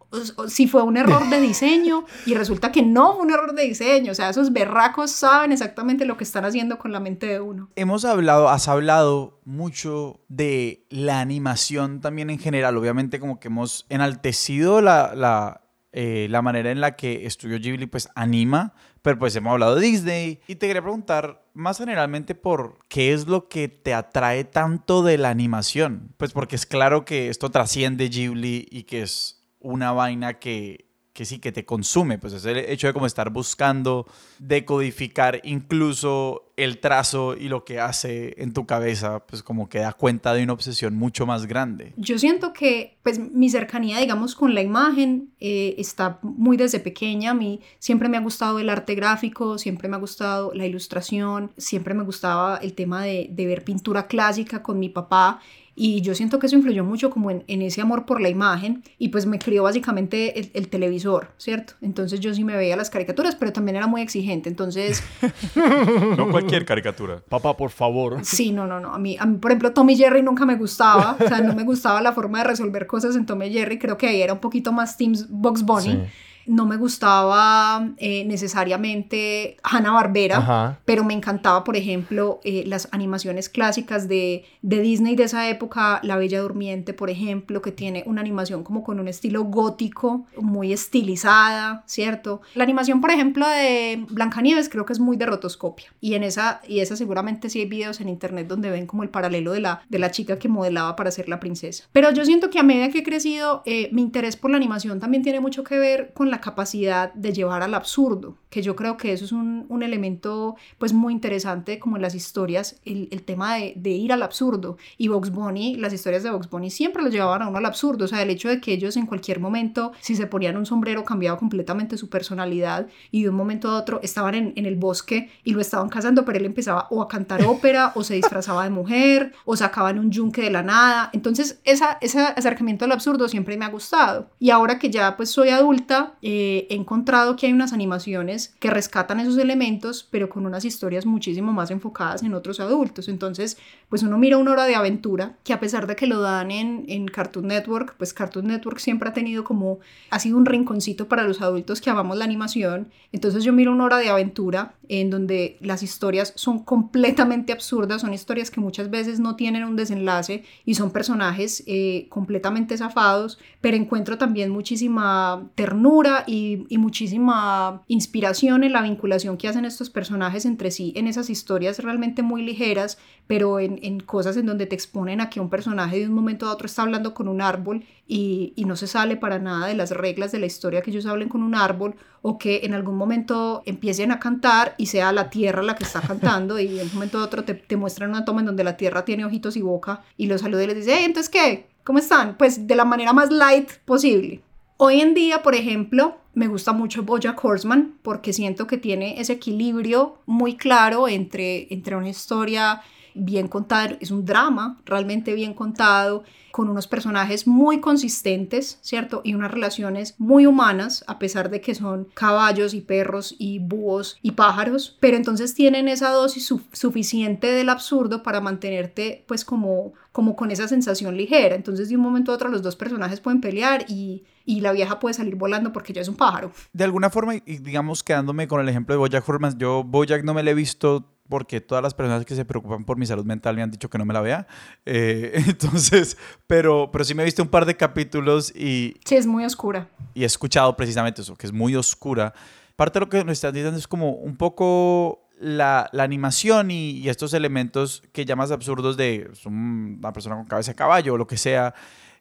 si fue un error de diseño y resulta que no fue un error de diseño. O sea, esos berracos saben exactamente lo que están haciendo con la mente de uno. Hemos hablado, has hablado mucho de la animación también en general. Obviamente como que hemos enaltecido la, la, eh, la manera en la que Studio Ghibli pues anima, pero pues hemos hablado de Disney. Y te quería preguntar más generalmente por qué es lo que te atrae tanto de la animación. Pues porque es claro que esto trasciende Ghibli y que es una vaina que, que sí, que te consume, pues es el hecho de como estar buscando decodificar incluso el trazo y lo que hace en tu cabeza, pues como que da cuenta de una obsesión mucho más grande. Yo siento que pues mi cercanía, digamos, con la imagen eh, está muy desde pequeña, a mí siempre me ha gustado el arte gráfico, siempre me ha gustado la ilustración, siempre me gustaba el tema de, de ver pintura clásica con mi papá y yo siento que eso influyó mucho como en, en ese amor por la imagen y pues me crió básicamente el, el, televisor, ¿cierto? Entonces yo sí me veía las caricaturas, pero también era muy exigente, entonces... no cualquier caricatura. Papá, por favor. Sí, no, no, no. A mí, a mí, por ejemplo, Tommy Jerry nunca me gustaba, o sea, no me gustaba la forma de resolver cosas en Tommy Jerry, creo que ahí era un poquito más Teams Box Bunny. No me gustaba eh, necesariamente Hanna Barbera, pero me encantaba, por ejemplo, eh, las animaciones clásicas de, de Disney de esa época, La Bella Durmiente, por ejemplo, que tiene una animación como con un estilo gótico, muy estilizada, ¿cierto? La animación, por ejemplo, de Blancanieves creo que es muy de rotoscopia y en esa, y esa seguramente sí hay videos en internet donde ven como el paralelo de la, de la chica que modelaba para ser la princesa. Pero yo siento que a medida que he crecido, eh, mi interés por la animación también tiene mucho que ver con la capacidad de llevar al absurdo, que yo creo que eso es un, un elemento pues muy interesante como en las historias, el, el tema de, de, ir al absurdo. Y Box Bunny, las historias de Box Bunny siempre los llevaban a uno al absurdo, o sea, el hecho de que ellos en cualquier momento, si se ponían un sombrero, cambiaba completamente su personalidad y de un momento a otro estaban en, en el bosque y lo estaban cazando, pero él empezaba o a cantar ópera o se disfrazaba de mujer o sacaban un yunque de la nada. Entonces, esa, ese acercamiento al absurdo siempre me ha gustado. Y ahora que ya pues soy adulta, eh, he encontrado que hay unas animaciones que rescatan esos elementos, pero con unas historias muchísimo más enfocadas en otros adultos. Entonces, pues uno mira una hora de aventura, que a pesar de que lo dan en, en Cartoon Network, pues Cartoon Network siempre ha tenido como, ha sido un rinconcito para los adultos que amamos la animación. Entonces yo miro una hora de aventura en donde las historias son completamente absurdas, son historias que muchas veces no tienen un desenlace y son personajes eh, completamente zafados, pero encuentro también muchísima ternura y, y, muchísima inspiración en la vinculación que hacen estos personajes entre sí, en esas historias realmente muy ligeras, pero en, cosas en donde te exponen a que un personaje de un momento a otro está hablando con un árbol y, no se sale para nada de las reglas de la historia que ellos hablen con un árbol o que en algún momento empiecen a cantar y sea la tierra la que está cantando y en un momento a otro te, te muestran una toma en donde la tierra tiene ojitos y boca y los saluda y les dice, hey, entonces qué, ¿cómo están? Pues de la manera más light posible. Hoy en día, por ejemplo, me gusta mucho Bojack Horseman porque siento que tiene ese equilibrio muy claro entre, entre una historia bien contada, es un drama realmente bien contado, con unos personajes muy consistentes, ¿cierto? Y unas relaciones muy humanas, a pesar de que son caballos y perros y búhos y pájaros, pero entonces tienen esa dosis su suficiente del absurdo para mantenerte pues como, como con esa sensación ligera. Entonces de un momento a otro los dos personajes pueden pelear y, y la vieja puede salir volando porque ya es un pájaro. De alguna forma, y digamos quedándome con el ejemplo de Bojack Horseman, yo Bojack no me le he visto porque todas las personas que se preocupan por mi salud mental me han dicho que no me la vea. Eh, entonces, pero, pero sí me he visto un par de capítulos y... Sí, es muy oscura. Y he escuchado precisamente eso, que es muy oscura. Parte de lo que nos estás diciendo es como un poco la, animación y, y, estos elementos que llamas absurdos de una persona con cabeza de caballo o lo que sea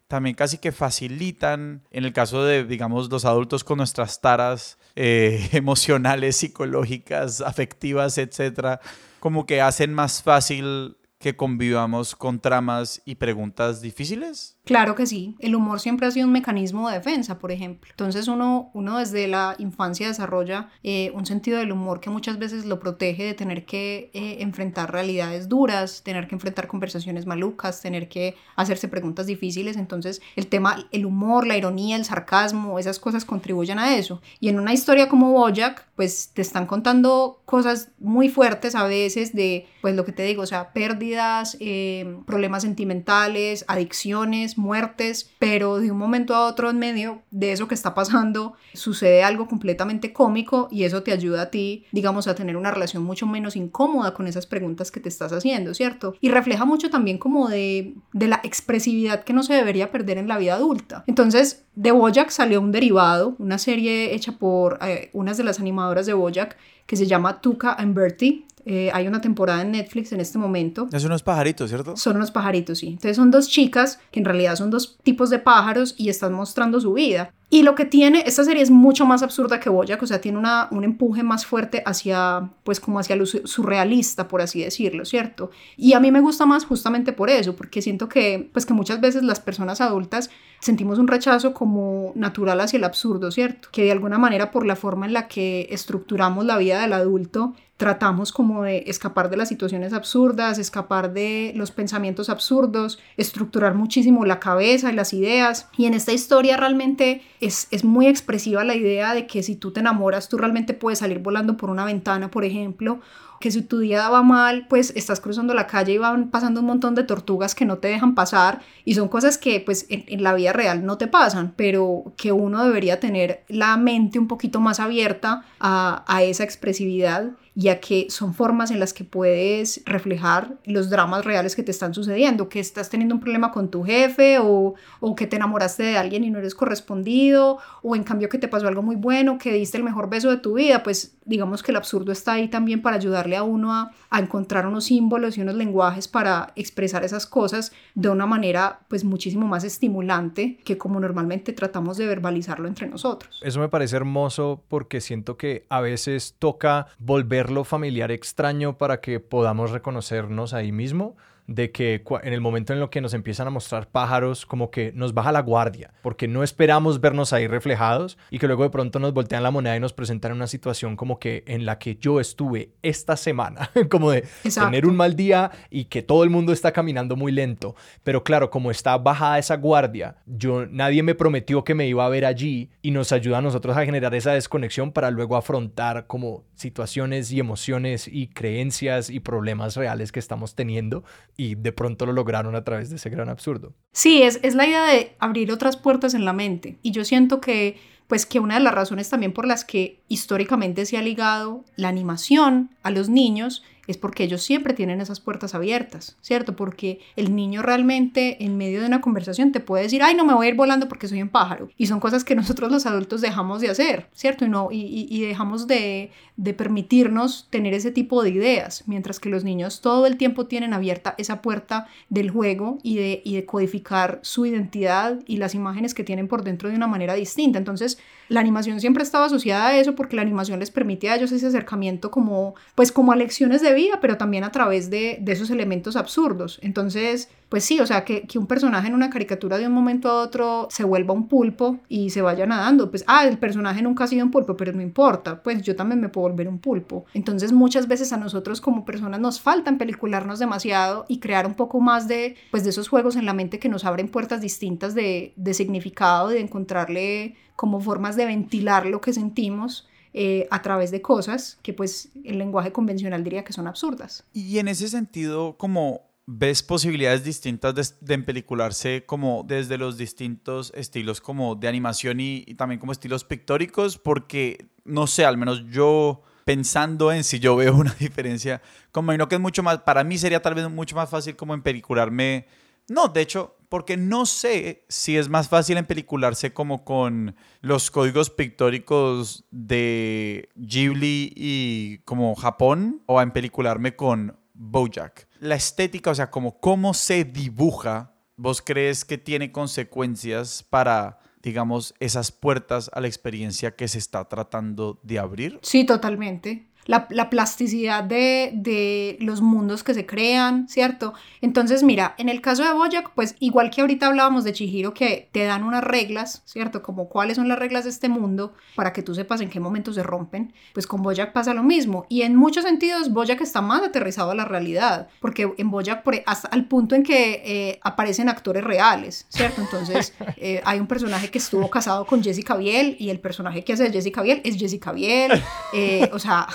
también casi que facilitan, en el caso de, digamos, los adultos con nuestras taras eh, emocionales, psicológicas, afectivas, etcétera, como que hacen más fácil que convivamos con tramas y preguntas difíciles. Claro que sí, el humor siempre ha sido un mecanismo de defensa, por ejemplo. Entonces uno, uno desde la infancia desarrolla eh, un sentido del humor que muchas veces lo protege de tener que eh, enfrentar realidades duras, tener que enfrentar conversaciones malucas, tener que hacerse preguntas difíciles. Entonces el tema, el humor, la ironía, el sarcasmo, esas cosas contribuyen a eso. Y en una historia como Bojack, pues te están contando cosas muy fuertes a veces de, pues lo que te digo, o sea, pérdidas, eh, problemas sentimentales, adicciones muertes, pero de un momento a otro en medio de eso que está pasando sucede algo completamente cómico y eso te ayuda a ti, digamos, a tener una relación mucho menos incómoda con esas preguntas que te estás haciendo, ¿cierto? Y refleja mucho también como de, de la expresividad que no se debería perder en la vida adulta. Entonces, de Bojack salió un derivado, una serie hecha por eh, unas de las animadoras de Bojack que se llama Tuca and Bertie. Eh, hay una temporada en Netflix en este momento. Es unos pajaritos, ¿cierto? Son unos pajaritos, sí. Entonces son dos chicas que en realidad son dos tipos de pájaros y están mostrando su vida. Y lo que tiene, esta serie es mucho más absurda que Bojack, o sea, tiene una, un empuje más fuerte hacia, pues como hacia lo surrealista, por así decirlo, ¿cierto? Y a mí me gusta más justamente por eso, porque siento que, pues que muchas veces las personas adultas sentimos un rechazo como natural hacia el absurdo, ¿cierto? Que de alguna manera por la forma en la que estructuramos la vida del adulto, tratamos como de escapar de las situaciones absurdas, escapar de los pensamientos absurdos, estructurar muchísimo la cabeza y las ideas. Y en esta historia realmente es, es muy expresiva la idea de que si tú te enamoras, tú realmente puedes salir volando por una ventana, por ejemplo, que si tu día va mal, pues estás cruzando la calle y van pasando un montón de tortugas que no te dejan pasar y son cosas que pues en, en la vida real no te pasan, pero que uno debería tener la mente un poquito más abierta a, a esa expresividad ya que son formas en las que puedes reflejar los dramas reales que te están sucediendo, que estás teniendo un problema con tu jefe o, o, que te enamoraste de alguien y no eres correspondido, o en cambio que te pasó algo muy bueno, que diste el mejor beso de tu vida, pues digamos que el absurdo está ahí también para ayudarle a uno a, a encontrar unos símbolos y unos lenguajes para expresar esas cosas de una manera pues muchísimo más estimulante que como normalmente tratamos de verbalizarlo entre nosotros. Eso me parece hermoso porque siento que a veces toca volver lo familiar extraño para que podamos reconocernos ahí mismo de que en el momento en lo que nos empiezan a mostrar pájaros, como que nos baja la guardia, porque no esperamos vernos ahí reflejados y que luego de pronto nos voltean la moneda y nos presentan una situación como que en la que yo estuve esta semana, como de tener un mal día y que todo el mundo está caminando muy lento. Pero claro, como está bajada esa guardia, yo nadie me prometió que me iba a ver allí y nos ayuda a nosotros a generar esa desconexión para luego afrontar como situaciones y emociones y creencias y problemas reales que estamos teniendo y de pronto lo lograron a través de ese gran absurdo. Sí, es, es la idea de abrir otras puertas en la mente y yo siento que pues que una de las razones también por las que históricamente se ha ligado la animación a los niños es porque ellos siempre tienen esas puertas abiertas, ¿cierto? Porque el niño realmente en medio de una conversación te puede decir, ay, no me voy a ir volando porque soy un pájaro. Y son cosas que nosotros los adultos dejamos de hacer, ¿cierto? Y, no, y, y dejamos de, de permitirnos tener ese tipo de ideas, mientras que los niños todo el tiempo tienen abierta esa puerta del juego y de, y de codificar su identidad y las imágenes que tienen por dentro de una manera distinta. Entonces, la animación siempre estaba asociada a eso porque la animación les permite a ellos ese acercamiento como, pues como a lecciones de vida, pero también a través de, de esos elementos absurdos. Entonces, pues sí, o sea, que, que, un personaje en una caricatura de un momento a otro se vuelva un pulpo y se vaya nadando, pues, ah, el personaje nunca ha sido un pulpo, pero no importa, pues yo también me puedo volver un pulpo. Entonces muchas veces a nosotros como personas nos falta en pelicularnos demasiado y crear un poco más de, pues, de esos juegos en la mente que nos abren puertas distintas de, de significado, de encontrarle como formas de ventilar lo que sentimos. Eh, a través de cosas que pues el lenguaje convencional diría que son absurdas. Y en ese sentido, como ves posibilidades distintas de, de empelicularse como desde los distintos estilos como de animación y, también como estilos pictóricos porque no sé, al menos yo pensando en si yo veo una diferencia, como no que es mucho más, para mí sería tal vez mucho más fácil como empelicularme, no, de hecho, porque no sé si es más fácil empelicularse como con los códigos pictóricos de Ghibli y como Japón o empelicularme con Bojack. La estética, o sea, como cómo se dibuja, ¿vos crees que tiene consecuencias para, digamos, esas puertas a la experiencia que se está tratando de abrir? Sí, totalmente la, la plasticidad de, de, los mundos que se crean, ¿cierto? Entonces, mira, en el caso de Boyac, pues igual que ahorita hablábamos de Chihiro, que te dan unas reglas, ¿cierto? Como cuáles son las reglas de este mundo para que tú sepas en qué momento se rompen, pues con Boyac pasa lo mismo. Y en muchos sentidos, Boyac está más aterrizado a la realidad, porque en Boyac, por, hasta el punto en que eh, aparecen actores reales, ¿cierto? Entonces, eh, hay un personaje que estuvo casado con Jessica Biel y el personaje que hace Jessica Biel es Jessica Biel, eh, o sea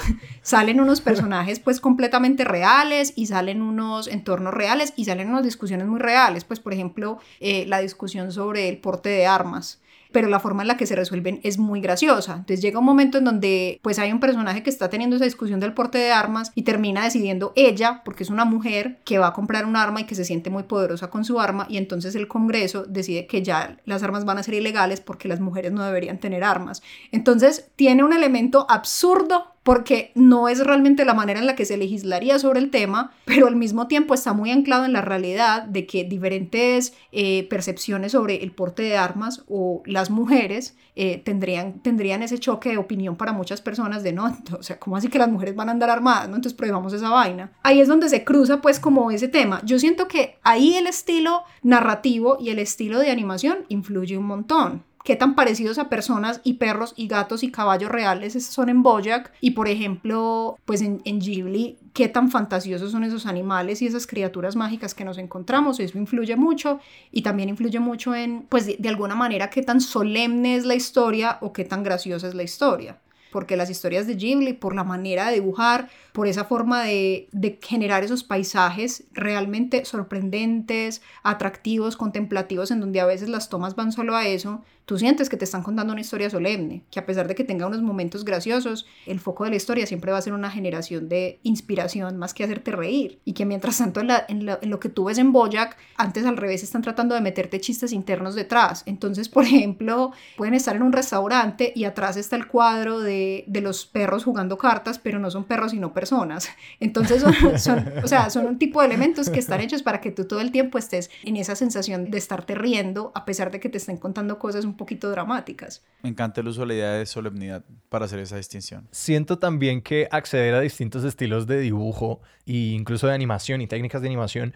salen unos personajes pues completamente reales y salen unos entornos reales y salen unas discusiones muy reales, pues por ejemplo eh, la discusión sobre el porte de armas pero la forma en la que se resuelven es muy graciosa. Entonces llega un momento en donde pues hay un personaje que está teniendo esa discusión del porte de armas y termina decidiendo ella, porque es una mujer que va a comprar un arma y que se siente muy poderosa con su arma y entonces el Congreso decide que ya las armas van a ser ilegales porque las mujeres no deberían tener armas. Entonces tiene un elemento absurdo porque no es realmente la manera en la que se legislaría sobre el tema, pero al mismo tiempo está muy anclado en la realidad de que diferentes eh, percepciones sobre el porte de armas o las mujeres eh, tendrían, tendrían ese choque de opinión para muchas personas de no, o sea, ¿cómo así que las mujeres van a andar armadas? ¿no? Entonces prohibamos esa vaina. Ahí es donde se cruza pues como ese tema. Yo siento que ahí el estilo narrativo y el estilo de animación influye un montón qué tan parecidos a personas y perros y gatos y caballos reales son en Bojack y por ejemplo pues en, en Ghibli qué tan fantasiosos son esos animales y esas criaturas mágicas que nos encontramos. Eso influye mucho y también influye mucho en pues de, de alguna manera qué tan solemne es la historia o qué tan graciosa es la historia. Porque las historias de Ghibli, por la manera de dibujar, por esa forma de, de generar esos paisajes realmente sorprendentes, atractivos, contemplativos, en donde a veces las tomas van solo a eso, tú sientes que te están contando una historia solemne, que a pesar de que tenga unos momentos graciosos, el foco de la historia siempre va a ser una generación de inspiración más que hacerte reír. Y que mientras tanto en, lo, que tú ves en Bojack, antes al revés están tratando de meterte chistes internos detrás. Entonces, por ejemplo, pueden estar en un restaurante y atrás está el cuadro de, los perros jugando cartas, pero no son perros sino personas. Entonces, son, o sea, son un tipo de elementos que están hechos para que tú todo el tiempo estés en esa sensación de estarte riendo, a pesar de que te estén contando cosas un poquito dramáticas. Me encanta el uso de la idea de solemnidad para hacer esa distinción. Siento también que acceder a distintos estilos de dibujo e incluso de animación y técnicas de animación,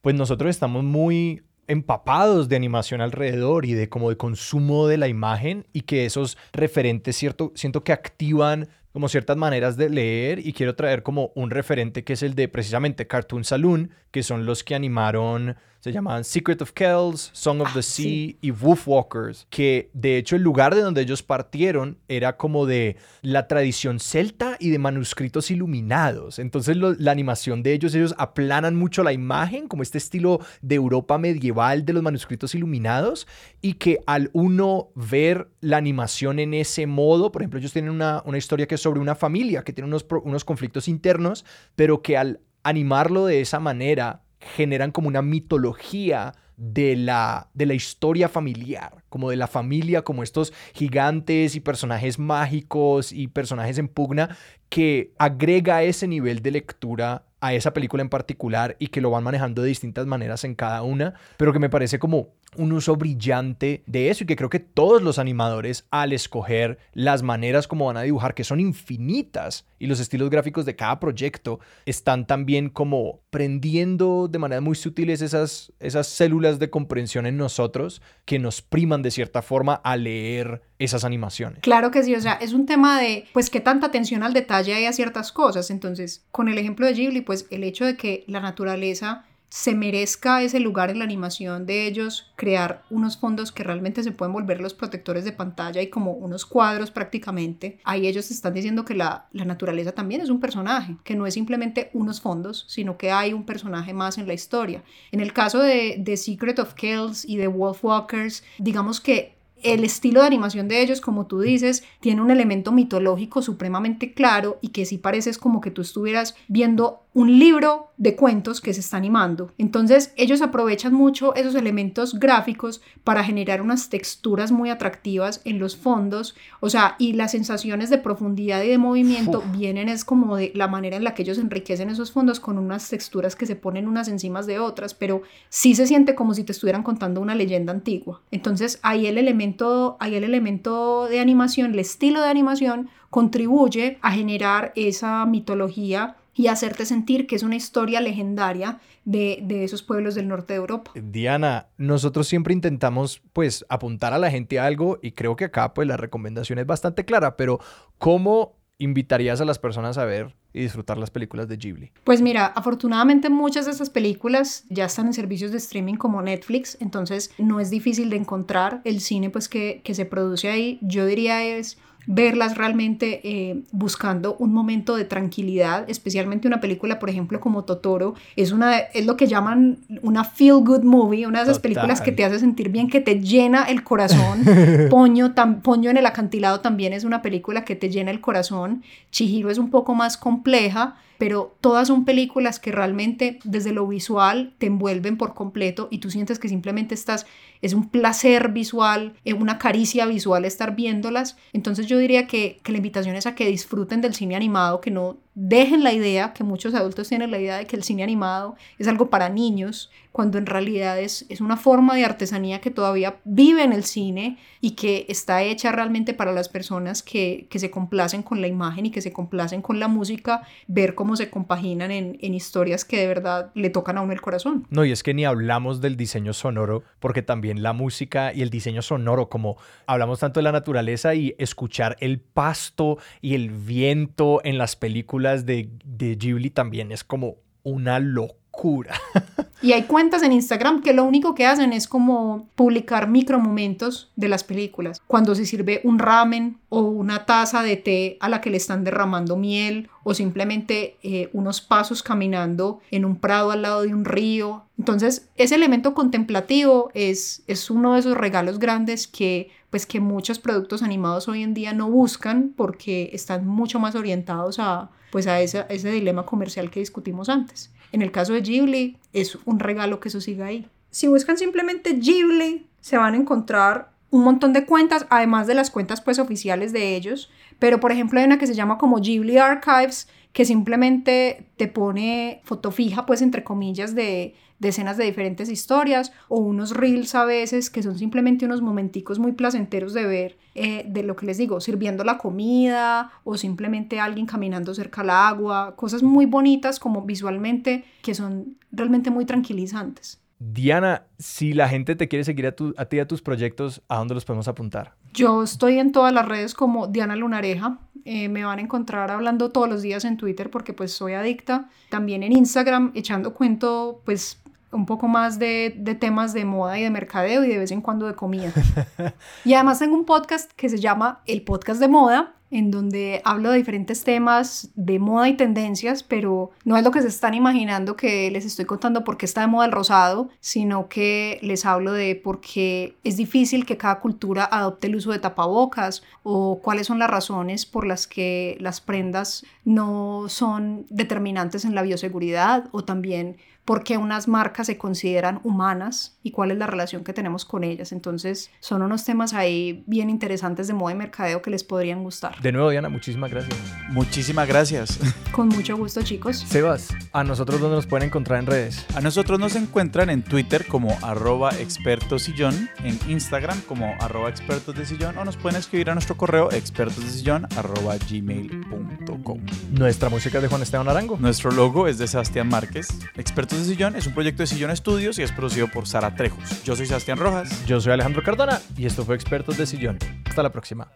pues nosotros estamos muy empapados de animación alrededor y de como de consumo de la imagen y que esos referentes cierto siento que activan como ciertas maneras de leer y quiero traer como un referente que es el de precisamente Cartoon Saloon, que son los que animaron se llamaban Secret of Kells, Song of the ah, Sea y Wolf Walkers, que de hecho el lugar de donde ellos partieron era como de la tradición celta y de manuscritos iluminados. Entonces la animación de ellos, ellos aplanan mucho la imagen, como este estilo de Europa medieval de los manuscritos iluminados, y que al uno ver la animación en ese modo, por ejemplo, ellos tienen una, una historia que es sobre una familia que tiene unos, unos conflictos internos, pero que al animarlo de esa manera generan como una mitología de la, de la historia familiar, como de la familia, como estos gigantes y personajes mágicos y personajes en pugna, que agrega ese nivel de lectura a esa película en particular y que lo van manejando de distintas maneras en cada una, pero que me parece como un uso brillante de eso y que creo que todos los animadores al escoger las maneras como van a dibujar, que son infinitas, y los estilos gráficos de cada proyecto están también como prendiendo de manera muy sutiles esas, esas células de comprensión en nosotros que nos priman de cierta forma a leer esas animaciones. Claro que sí, o sea, es un tema de, pues, qué tanta atención al detalle hay a ciertas cosas. Entonces, con el ejemplo de Ghibli, pues, el hecho de que la naturaleza se merezca ese lugar en la animación de ellos, crear unos fondos que realmente se pueden volver los protectores de pantalla y como unos cuadros prácticamente. Ahí ellos están diciendo que la, naturaleza también es un personaje, que no es simplemente unos fondos, sino que hay un personaje más en la historia. En el caso de, de Secret of Kells y de Wolfwalkers, digamos que el estilo de animación de ellos, como tú dices, tiene un elemento mitológico supremamente claro y que sí pareces como que tú estuvieras viendo un libro de cuentos que se está animando. Entonces ellos aprovechan mucho esos elementos gráficos para generar unas texturas muy atractivas en los fondos, o sea, y las sensaciones de profundidad y de movimiento vienen es como de la manera en la que ellos enriquecen esos fondos con unas texturas que se ponen unas encima de otras, pero sí se siente como si te estuvieran contando una leyenda antigua. Entonces ahí el elemento, ahí el elemento de animación, el estilo de animación contribuye a generar esa mitología y hacerte sentir que es una historia legendaria de, esos pueblos del norte de Europa. Diana, nosotros siempre intentamos pues apuntar a la gente a algo y creo que acá pues la recomendación es bastante clara, pero ¿cómo invitarías a las personas a ver y disfrutar las películas de Ghibli? Pues mira, afortunadamente muchas de esas películas ya están en servicios de streaming como Netflix, entonces no es difícil de encontrar el cine pues que, que se produce ahí. Yo diría es verlas realmente eh, buscando un momento de tranquilidad, especialmente una película, por ejemplo, como Totoro, es, una, es lo que llaman una feel good movie, una de esas películas que te hace sentir bien, que te llena el corazón. Poño, tam, Poño en el acantilado también es una película que te llena el corazón. Chihiro es un poco más compleja, pero todas son películas que realmente desde lo visual te envuelven por completo y tú sientes que simplemente estás, es un placer visual, es una caricia visual estar viéndolas. Entonces yo diría que, que la invitación es a que disfruten del cine animado, que no dejen la idea, que muchos adultos tienen la idea de que el cine animado es algo para niños, cuando en realidad es, es una forma de artesanía que todavía vive en el cine y que está hecha realmente para las personas que, que se complacen con la imagen y que se complacen con la música, ver cómo se compaginan en, en historias que de verdad le tocan a uno el corazón. No, y es que ni hablamos del diseño sonoro, porque también la música y el diseño sonoro, como hablamos tanto de la naturaleza y escuchar el pasto y el viento en las películas, de, de Ghibli también es como una locura. Y hay cuentas en Instagram que lo único que hacen es como publicar micromomentos de las películas. Cuando se sirve un ramen o una taza de té a la que le están derramando miel o simplemente eh, unos pasos caminando en un prado al lado de un río. Entonces, ese elemento contemplativo es, es uno de esos regalos grandes que pues que muchos productos animados hoy en día no buscan porque están mucho más orientados a pues a ese, dilema comercial que discutimos antes. En el caso de Ghibli es un regalo que eso siga ahí. Si buscan simplemente Ghibli, se van a encontrar un montón de cuentas, además de las cuentas pues oficiales de ellos, pero por ejemplo hay una que se llama como Ghibli Archives, que simplemente te pone foto fija pues entre comillas de decenas de diferentes historias o unos reels a veces que son simplemente unos momenticos muy placenteros de ver eh, de lo que les digo, sirviendo la comida o simplemente alguien caminando cerca al agua, cosas muy bonitas como visualmente que son realmente muy tranquilizantes. Diana, si la gente te quiere seguir a, tu, a ti y a tus proyectos, ¿a dónde los podemos apuntar? Yo estoy en todas las redes como Diana Lunareja. Eh, me van a encontrar hablando todos los días en Twitter porque pues soy adicta. También en Instagram echando cuento pues un poco más de, de, temas de moda y de mercadeo y de vez en cuando de comida. y además tengo un podcast que se llama El Podcast de Moda, en donde hablo de diferentes temas de moda y tendencias, pero no es lo que se están imaginando que les estoy contando por qué está de moda el rosado, sino que les hablo de por qué es difícil que cada cultura adopte el uso de tapabocas o cuáles son las razones por las que las prendas no son determinantes en la bioseguridad o también por qué unas marcas se consideran humanas y cuál es la relación que tenemos con ellas. Entonces, son unos temas ahí bien interesantes de moda y mercadeo que les podrían gustar. De nuevo, Diana, muchísimas gracias. Muchísimas gracias. Con mucho gusto, chicos. Sebas, ¿a nosotros dónde nos pueden encontrar en redes? A nosotros nos encuentran en Twitter como arroba expertosillón, en Instagram como arroba expertos de sillón o nos pueden escribir a nuestro correo expertosdesillón arroba gmail.com. Nuestra música es de Juan Esteban Arango. Nuestro logo es de Sebastián Márquez. Expertos de Sillón es un proyecto de Sillón Estudios y es producido por Sara Trejos. Yo soy Sebastián Rojas. Yo soy Alejandro Cardona y esto fue Expertos de Sillón. Hasta la próxima.